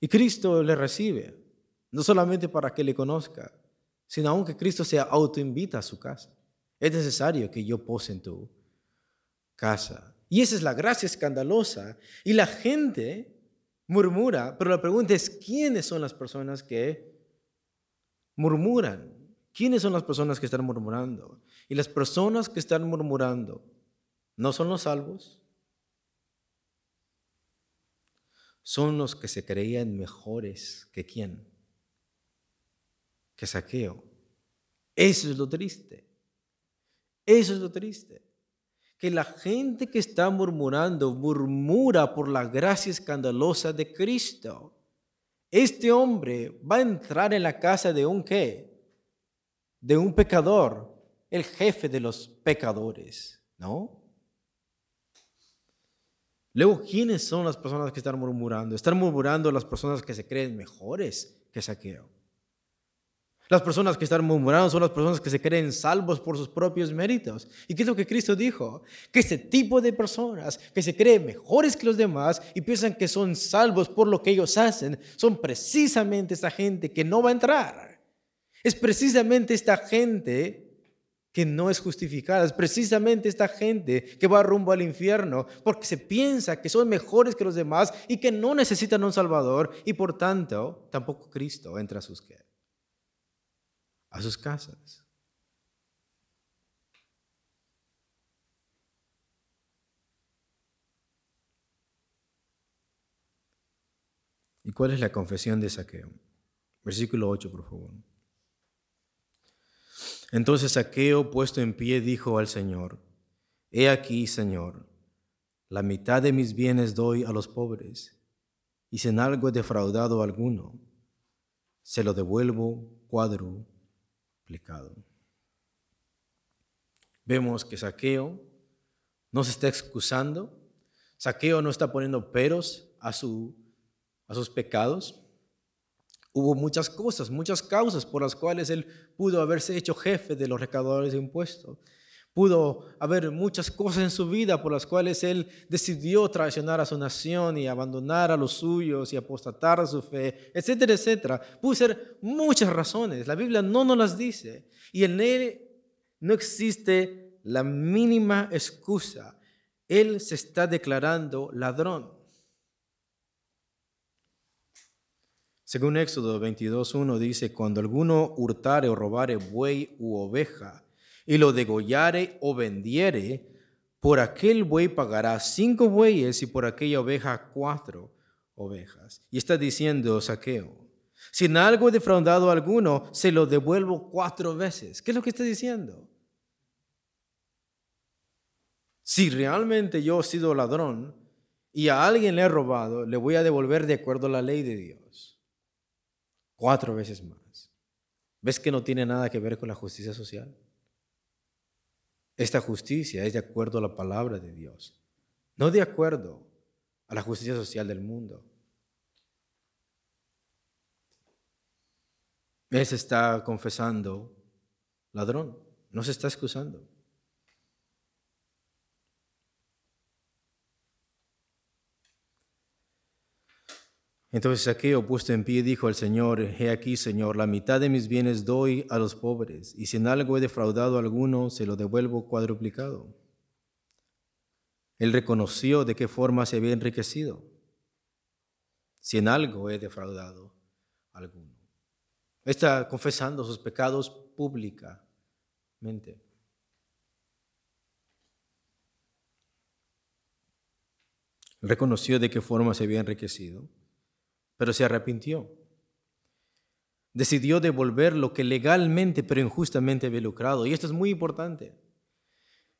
Y Cristo le recibe, no solamente para que le conozca, sino aunque Cristo se autoinvita a su casa. Es necesario que yo pose en tu casa. Y esa es la gracia escandalosa. Y la gente murmura, pero la pregunta es, ¿quiénes son las personas que murmuran. ¿Quiénes son las personas que están murmurando? Y las personas que están murmurando, ¿no son los salvos? Son los que se creían mejores que quién? Que saqueo. Eso es lo triste. Eso es lo triste. Que la gente que está murmurando murmura por la gracia escandalosa de Cristo. Este hombre va a entrar en la casa de un qué? De un pecador, el jefe de los pecadores, ¿no? Luego, ¿quiénes son las personas que están murmurando? Están murmurando las personas que se creen mejores que Saqueo. Las personas que están murmurando son las personas que se creen salvos por sus propios méritos. ¿Y qué es lo que Cristo dijo? Que ese tipo de personas que se creen mejores que los demás y piensan que son salvos por lo que ellos hacen, son precisamente esta gente que no va a entrar. Es precisamente esta gente que no es justificada. Es precisamente esta gente que va rumbo al infierno porque se piensa que son mejores que los demás y que no necesitan un Salvador y por tanto tampoco Cristo entra a sus que a sus casas. ¿Y cuál es la confesión de Saqueo? Versículo 8, por favor. Entonces Saqueo, puesto en pie, dijo al Señor, He aquí, Señor, la mitad de mis bienes doy a los pobres, y si en algo he defraudado a alguno, se lo devuelvo cuadro Vemos que Saqueo no se está excusando, Saqueo no está poniendo peros a, su, a sus pecados. Hubo muchas cosas, muchas causas por las cuales él pudo haberse hecho jefe de los recaudadores de impuestos. Pudo haber muchas cosas en su vida por las cuales él decidió traicionar a su nación y abandonar a los suyos y apostatar a su fe, etcétera, etcétera. Pudo ser muchas razones. La Biblia no nos las dice. Y en él no existe la mínima excusa. Él se está declarando ladrón. Según Éxodo 22.1 dice, cuando alguno hurtare o robare buey u oveja, y lo degollare o vendiere, por aquel buey pagará cinco bueyes y por aquella oveja cuatro ovejas. Y está diciendo saqueo, si en algo he defraudado a alguno, se lo devuelvo cuatro veces. ¿Qué es lo que está diciendo? Si realmente yo he sido ladrón y a alguien le he robado, le voy a devolver de acuerdo a la ley de Dios. Cuatro veces más. ¿Ves que no tiene nada que ver con la justicia social? Esta justicia es de acuerdo a la palabra de Dios, no de acuerdo a la justicia social del mundo. Él se está confesando ladrón, no se está excusando. Entonces Saqueo, puesto en pie, dijo al Señor, He aquí, Señor, la mitad de mis bienes doy a los pobres, y si en algo he defraudado a alguno, se lo devuelvo cuadruplicado. Él reconoció de qué forma se había enriquecido, si en algo he defraudado a alguno. Está confesando sus pecados públicamente. Reconoció de qué forma se había enriquecido pero se arrepintió. Decidió devolver lo que legalmente pero injustamente había lucrado. Y esto es muy importante.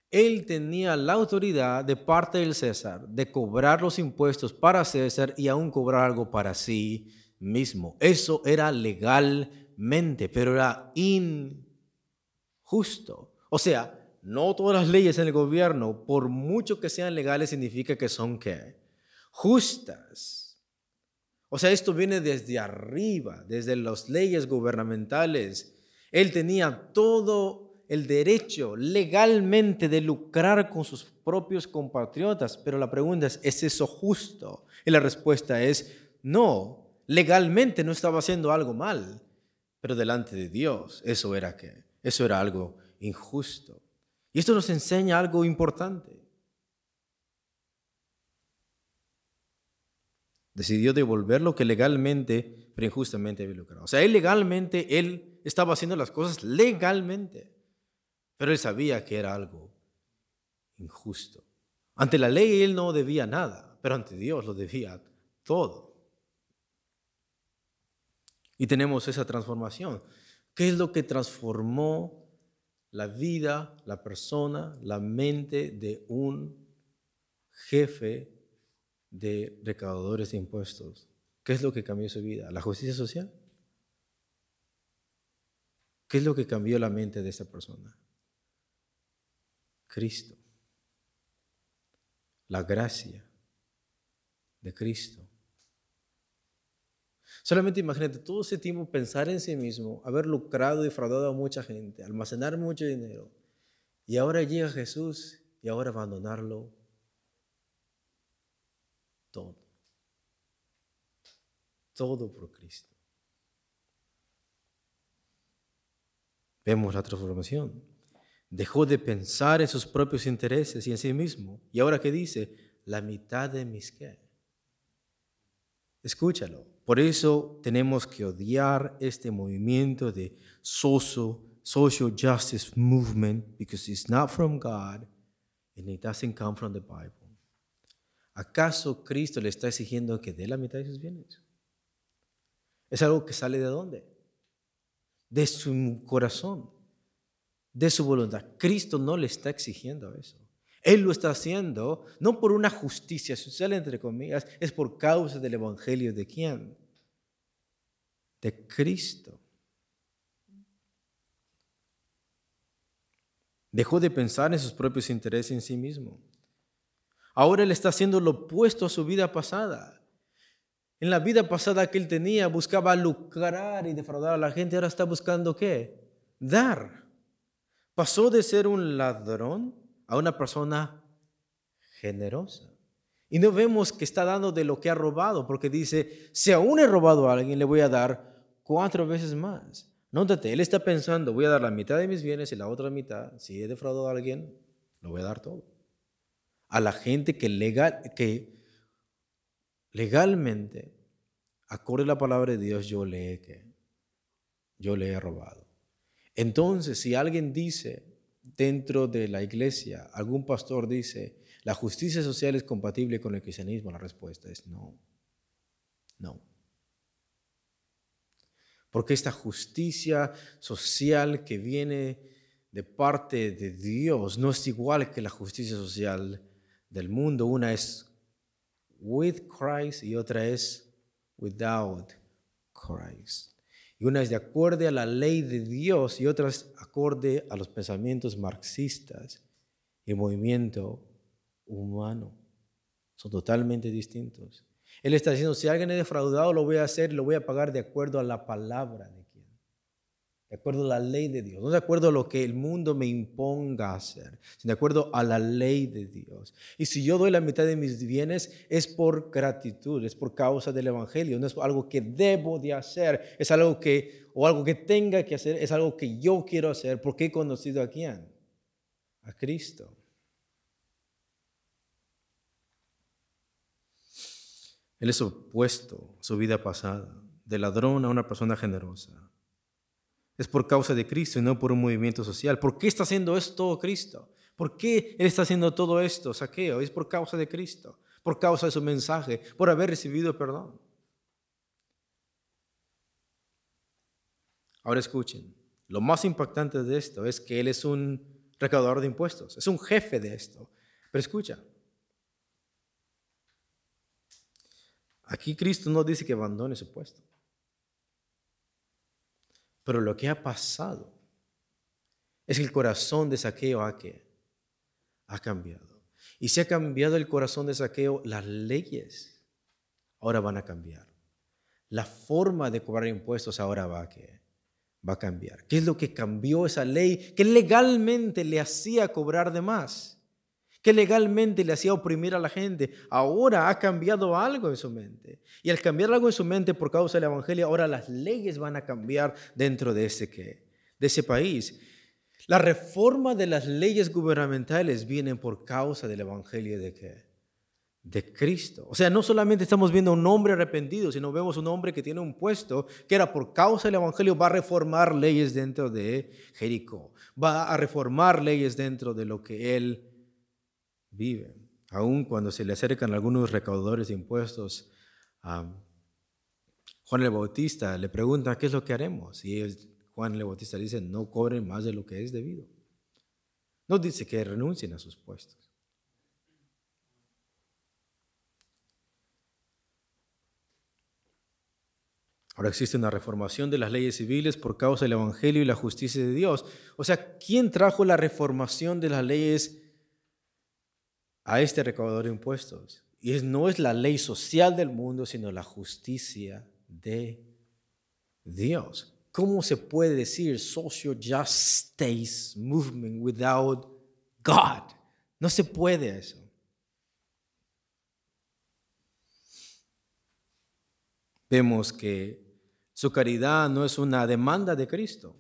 Él tenía la autoridad de parte del César de cobrar los impuestos para César y aún cobrar algo para sí mismo. Eso era legalmente, pero era injusto. O sea, no todas las leyes en el gobierno, por mucho que sean legales, significa que son? Justas. O sea, esto viene desde arriba, desde las leyes gubernamentales. Él tenía todo el derecho legalmente de lucrar con sus propios compatriotas, pero la pregunta es, ¿es eso justo? Y la respuesta es, no, legalmente no estaba haciendo algo mal, pero delante de Dios eso era que eso era algo injusto. Y esto nos enseña algo importante. Decidió devolver lo que legalmente, pero injustamente había lucrado. O sea, él legalmente, él estaba haciendo las cosas legalmente, pero él sabía que era algo injusto. Ante la ley él no debía nada, pero ante Dios lo debía todo. Y tenemos esa transformación. ¿Qué es lo que transformó la vida, la persona, la mente de un jefe de recaudadores de impuestos. ¿Qué es lo que cambió su vida? ¿La justicia social? ¿Qué es lo que cambió la mente de esta persona? Cristo. La gracia de Cristo. Solamente imagínate todo ese tiempo pensar en sí mismo, haber lucrado y defraudado a mucha gente, almacenar mucho dinero. Y ahora llega Jesús y ahora abandonarlo todo. Todo por Cristo. Vemos la transformación. Dejó de pensar en sus propios intereses y en sí mismo. Y ahora que dice, la mitad de mis qué. Escúchalo. Por eso tenemos que odiar este movimiento de social, social justice movement because it's not from God and it doesn't come from the Bible. ¿Acaso Cristo le está exigiendo que dé la mitad de sus bienes? ¿Es algo que sale de dónde? De su corazón, de su voluntad. Cristo no le está exigiendo eso. Él lo está haciendo no por una justicia social, entre comillas, es por causa del Evangelio de quién? De Cristo. Dejó de pensar en sus propios intereses en sí mismo. Ahora él está haciendo lo opuesto a su vida pasada. En la vida pasada que él tenía buscaba lucrar y defraudar a la gente, ahora está buscando qué? Dar. Pasó de ser un ladrón a una persona generosa. Y no vemos que está dando de lo que ha robado, porque dice, si aún he robado a alguien, le voy a dar cuatro veces más. Nótate, él está pensando, voy a dar la mitad de mis bienes y la otra mitad, si he defraudado a alguien, lo voy a dar todo a la gente que, legal, que legalmente acorde a la palabra de Dios, yo le he, yo le he robado. Entonces, si alguien dice dentro de la iglesia, algún pastor dice, la justicia social es compatible con el cristianismo, la respuesta es no. No. Porque esta justicia social que viene de parte de Dios no es igual que la justicia social del mundo. Una es with Christ y otra es without Christ. Y una es de acuerdo a la ley de Dios y otra es acorde a los pensamientos marxistas y movimiento humano. Son totalmente distintos. Él está diciendo, si alguien es defraudado, lo voy a hacer, lo voy a pagar de acuerdo a la palabra de. De acuerdo a la ley de Dios. No de acuerdo a lo que el mundo me imponga hacer, sino de acuerdo a la ley de Dios. Y si yo doy la mitad de mis bienes, es por gratitud, es por causa del Evangelio. No es algo que debo de hacer, es algo que, o algo que tenga que hacer, es algo que yo quiero hacer, porque he conocido a quién? A Cristo. Él es opuesto a su vida pasada, de ladrón a una persona generosa. Es por causa de Cristo y no por un movimiento social. ¿Por qué está haciendo esto Cristo? ¿Por qué Él está haciendo todo esto, saqueo? Es por causa de Cristo, por causa de su mensaje, por haber recibido perdón. Ahora escuchen, lo más impactante de esto es que Él es un recaudador de impuestos, es un jefe de esto. Pero escucha, Aquí Cristo no dice que abandone su puesto. Pero lo que ha pasado es que el corazón de Saqueo ha, cambiado. Y si ha cambiado el corazón de Saqueo, las leyes ahora van a cambiar. La forma de cobrar impuestos ahora va a, va a cambiar. ¿Qué es lo que cambió esa ley que legalmente le hacía cobrar de más? Que legalmente le hacía oprimir a la gente, ahora ha cambiado algo en su mente. Y al cambiar algo en su mente por causa del Evangelio, ahora las leyes van a cambiar dentro de ese, de ese país. La reforma de las leyes gubernamentales vienen por causa del Evangelio de qué? De Cristo. O sea, no solamente estamos viendo un hombre arrepentido, sino vemos un hombre que tiene un puesto que era por causa del Evangelio, va a reformar leyes dentro de Jericó, va a reformar leyes dentro de lo que él vive. Aún cuando se le acercan algunos recaudadores de impuestos a Juan el Bautista, le preguntan qué es lo que haremos. Y Juan el Bautista dice, no cobren más de lo que es debido. No dice que renuncien a sus puestos. Ahora existe una reformación de las leyes civiles por causa del Evangelio y la justicia de Dios. O sea, ¿quién trajo la reformación de las leyes a este recaudador de impuestos. Y no es la ley social del mundo, sino la justicia de Dios. ¿Cómo se puede decir social justice movement without God? No se puede eso. Vemos que su caridad no es una demanda de Cristo,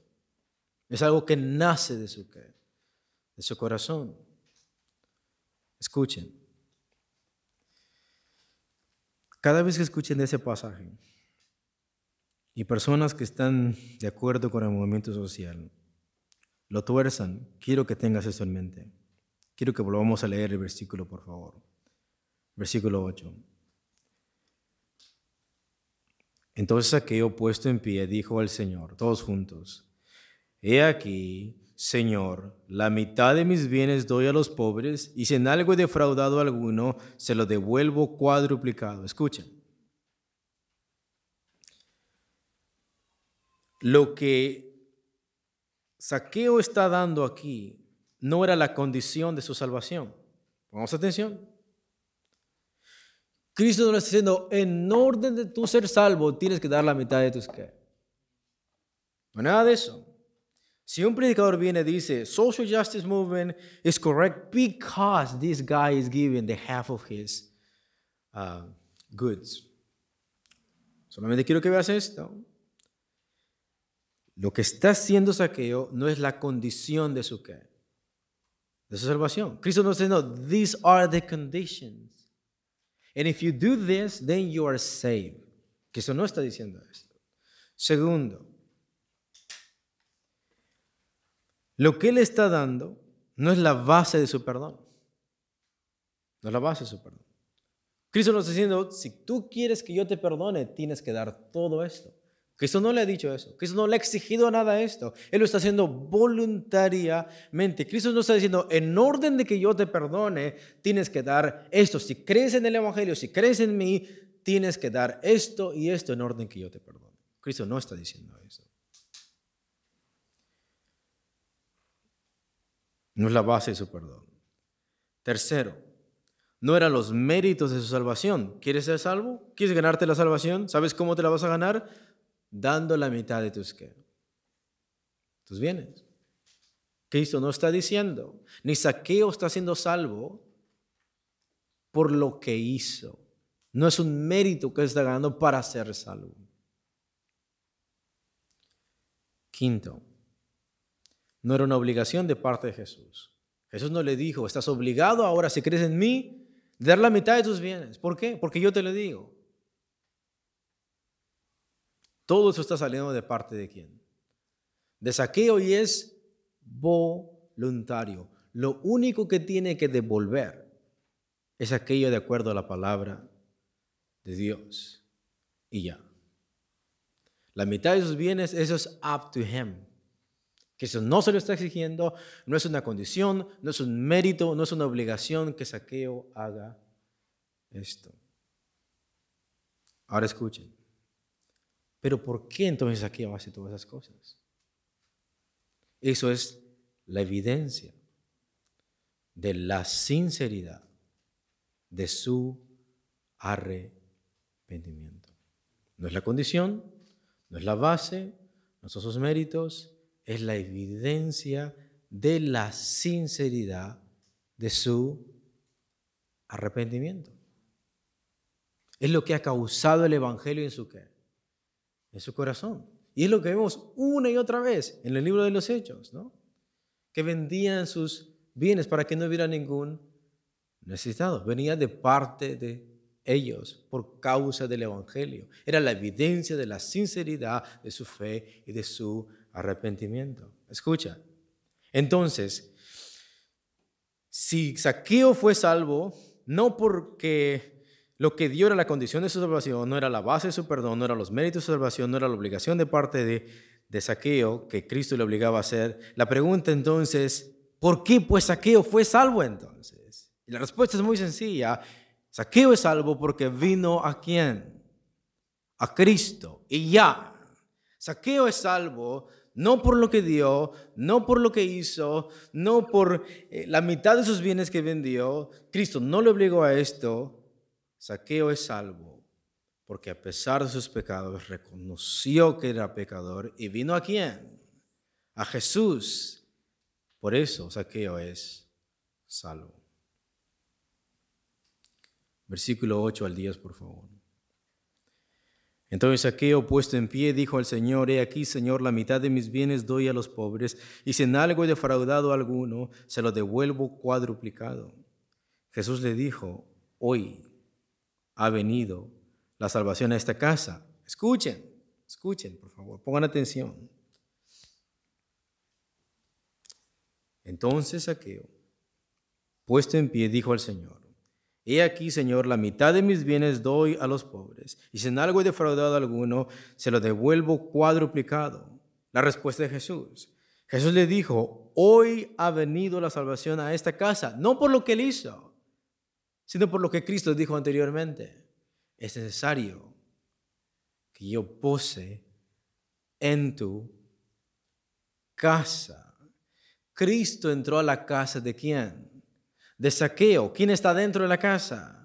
es algo que nace de su, de su corazón. Escuchen. Cada vez que escuchen ese pasaje y personas que están de acuerdo con el movimiento social lo tuerzan, quiero que tengas eso en mente. Quiero que volvamos a leer el versículo, por favor. Versículo 8. Entonces aquello puesto en pie dijo al Señor, todos juntos, He aquí, Señor, la mitad de mis bienes doy a los pobres, y si en algo he defraudado a alguno, se lo devuelvo cuadruplicado. Escuchen. Lo que Saqueo está dando aquí no era la condición de su salvación. Pongamos atención. Cristo nos está diciendo, en orden de tu ser salvo, tienes que dar la mitad de tus que. No nada de eso. Si un predicador viene y dice, social justice movement is correct because this guy is giving the half of his uh, goods. Solamente quiero que veas esto. Lo que está haciendo Saqueo no es la condición de su qué, de su salvación. Cristo nos dice, no, these are the conditions. And if you do this, then you are saved. Cristo no está diciendo esto. Segundo, lo que Él está dando no es la base de su perdón. No es la base de su perdón. Cristo nos está diciendo, si tú quieres que yo te perdone, tienes que dar todo esto. Cristo no le ha dicho eso. Cristo no le ha exigido nada de esto. Él lo está haciendo voluntariamente. Cristo no está diciendo, en orden de que yo te perdone, tienes que dar esto. Si crees en el Evangelio, si crees en mí, tienes que dar esto y esto en orden que yo te perdone. Cristo no está diciendo eso. No es la base de su perdón. Tercero, no eran los méritos de su salvación. ¿Quieres ser salvo? ¿Quieres ganarte la salvación? ¿Sabes cómo te la vas a ganar? Dando la mitad de tus qué? Tus bienes. Cristo no está diciendo, ni Saqueo está siendo salvo por lo que hizo. No es un mérito que está ganando para ser salvo. Quinto, no era una obligación de parte de Jesús. Jesús no le dijo, estás obligado ahora, si crees en mí, de dar la mitad de tus bienes. ¿Por qué? Porque yo te lo digo. Todo eso está saliendo de parte de quién? De saqueo y es voluntario. Lo único que tiene que devolver es aquello de acuerdo a la palabra de Dios. Y ya. La mitad de sus bienes, eso es up to him que eso no se lo está exigiendo, no es una condición, no es un mérito, no es una obligación que Saqueo haga esto. Ahora escuchen. Pero ¿por qué entonces Saqueo hace todas esas cosas? Eso es la evidencia de la sinceridad de su arrepentimiento. No es la condición, no es la base, no son sus méritos, es la evidencia de la sinceridad de su arrepentimiento. Es lo que ha causado el Evangelio en su, en su corazón. Y es lo que vemos una y otra vez en el libro de los Hechos, ¿no? Que vendían sus bienes para que no hubiera ningún necesitado. Venía de parte de ellos por causa del Evangelio. Era la evidencia de la sinceridad de su fe y de su arrepentimiento. Escucha. Entonces, si Saqueo fue salvo, no porque lo que dio era la condición de su salvación, no era la base de su perdón, no eran los méritos de su salvación, no era la obligación de parte de, Saqueo que Cristo le obligaba a hacer. La pregunta entonces, ¿por qué pues Saqueo fue salvo entonces? Y la respuesta es muy sencilla. Saqueo es salvo porque vino a quién? A Cristo. Y ya. Saqueo es salvo no por lo que dio, no por lo que hizo, no por eh, la mitad de sus bienes que vendió. Cristo no le obligó a esto. Saqueo es salvo, porque a pesar de sus pecados reconoció que era pecador y vino a quién? A Jesús. Por eso Saqueo es salvo. Versículo 8 al 10, por favor. Entonces Saqueo, puesto en pie, dijo al Señor, He aquí, Señor, la mitad de mis bienes doy a los pobres, y si en algo he defraudado a alguno, se lo devuelvo cuadruplicado. Jesús le dijo, Hoy ha venido la salvación a esta casa. Escuchen, escuchen, por favor, pongan atención. Entonces Saqueo, puesto en pie, dijo al Señor, He aquí, Señor, la mitad de mis bienes doy a los pobres, y si en algo he defraudado a alguno, se lo devuelvo cuadruplicado. La respuesta de Jesús. Jesús le dijo, hoy ha venido la salvación a esta casa, no por lo que él hizo, sino por lo que Cristo dijo anteriormente. Es necesario que yo pose en tu casa. Cristo entró a la casa de quién? De saqueo. ¿Quién está dentro de la casa?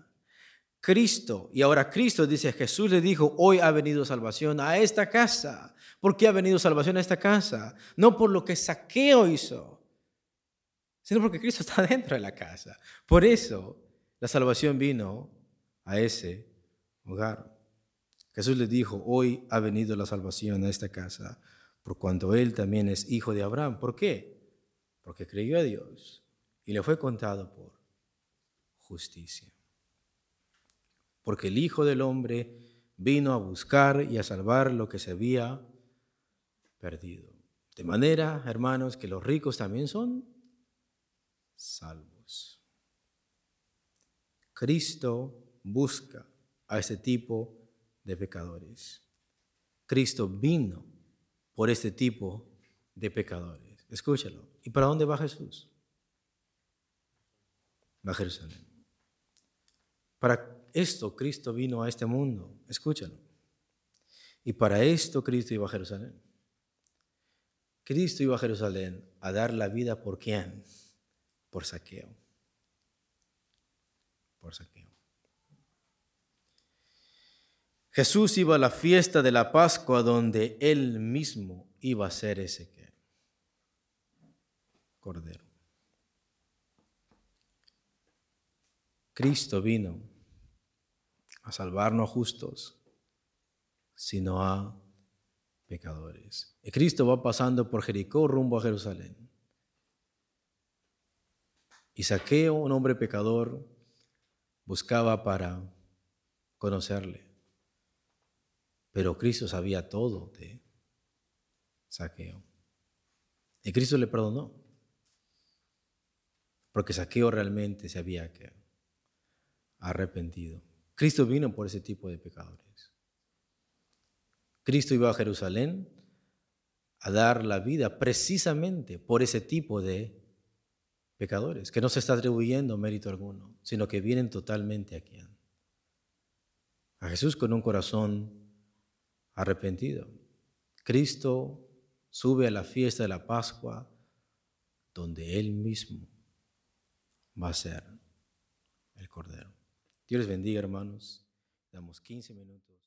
Cristo. Y ahora Cristo dice, Jesús le dijo, hoy ha venido salvación a esta casa. ¿Por qué ha venido salvación a esta casa? No por lo que saqueo hizo, sino porque Cristo está dentro de la casa. Por eso la salvación vino a ese hogar. Jesús le dijo, hoy ha venido la salvación a esta casa, por cuanto él también es hijo de Abraham. ¿Por qué? Porque creyó a Dios y le fue contado por justicia. Porque el Hijo del Hombre vino a buscar y a salvar lo que se había perdido. De manera, hermanos, que los ricos también son salvos. Cristo busca a este tipo de pecadores. Cristo vino por este tipo de pecadores. Escúchalo. ¿Y para dónde va Jesús? A Jerusalén. Para esto Cristo vino a este mundo. Escúchalo. Y para esto Cristo iba a Jerusalén. Cristo iba a Jerusalén a dar la vida por quién? Por saqueo. Por saqueo. Jesús iba a la fiesta de la Pascua donde él mismo iba a ser ese que cordero. Cristo vino a salvar no a justos, sino a pecadores. Y Cristo va pasando por Jericó rumbo a Jerusalén. Y Saqueo, un hombre pecador, buscaba para conocerle. Pero Cristo sabía todo de Saqueo. Y Cristo le perdonó. Porque Saqueo realmente se había arrepentido. Cristo vino por ese tipo de pecadores. Cristo iba a Jerusalén a dar la vida precisamente por ese tipo de pecadores, que no se está atribuyendo mérito alguno, sino que vienen totalmente aquí. A Jesús con un corazón arrepentido. Cristo sube a la fiesta de la Pascua donde Él mismo va a ser el Cordero. Dios les bendiga, hermanos. Damos 15 minutos.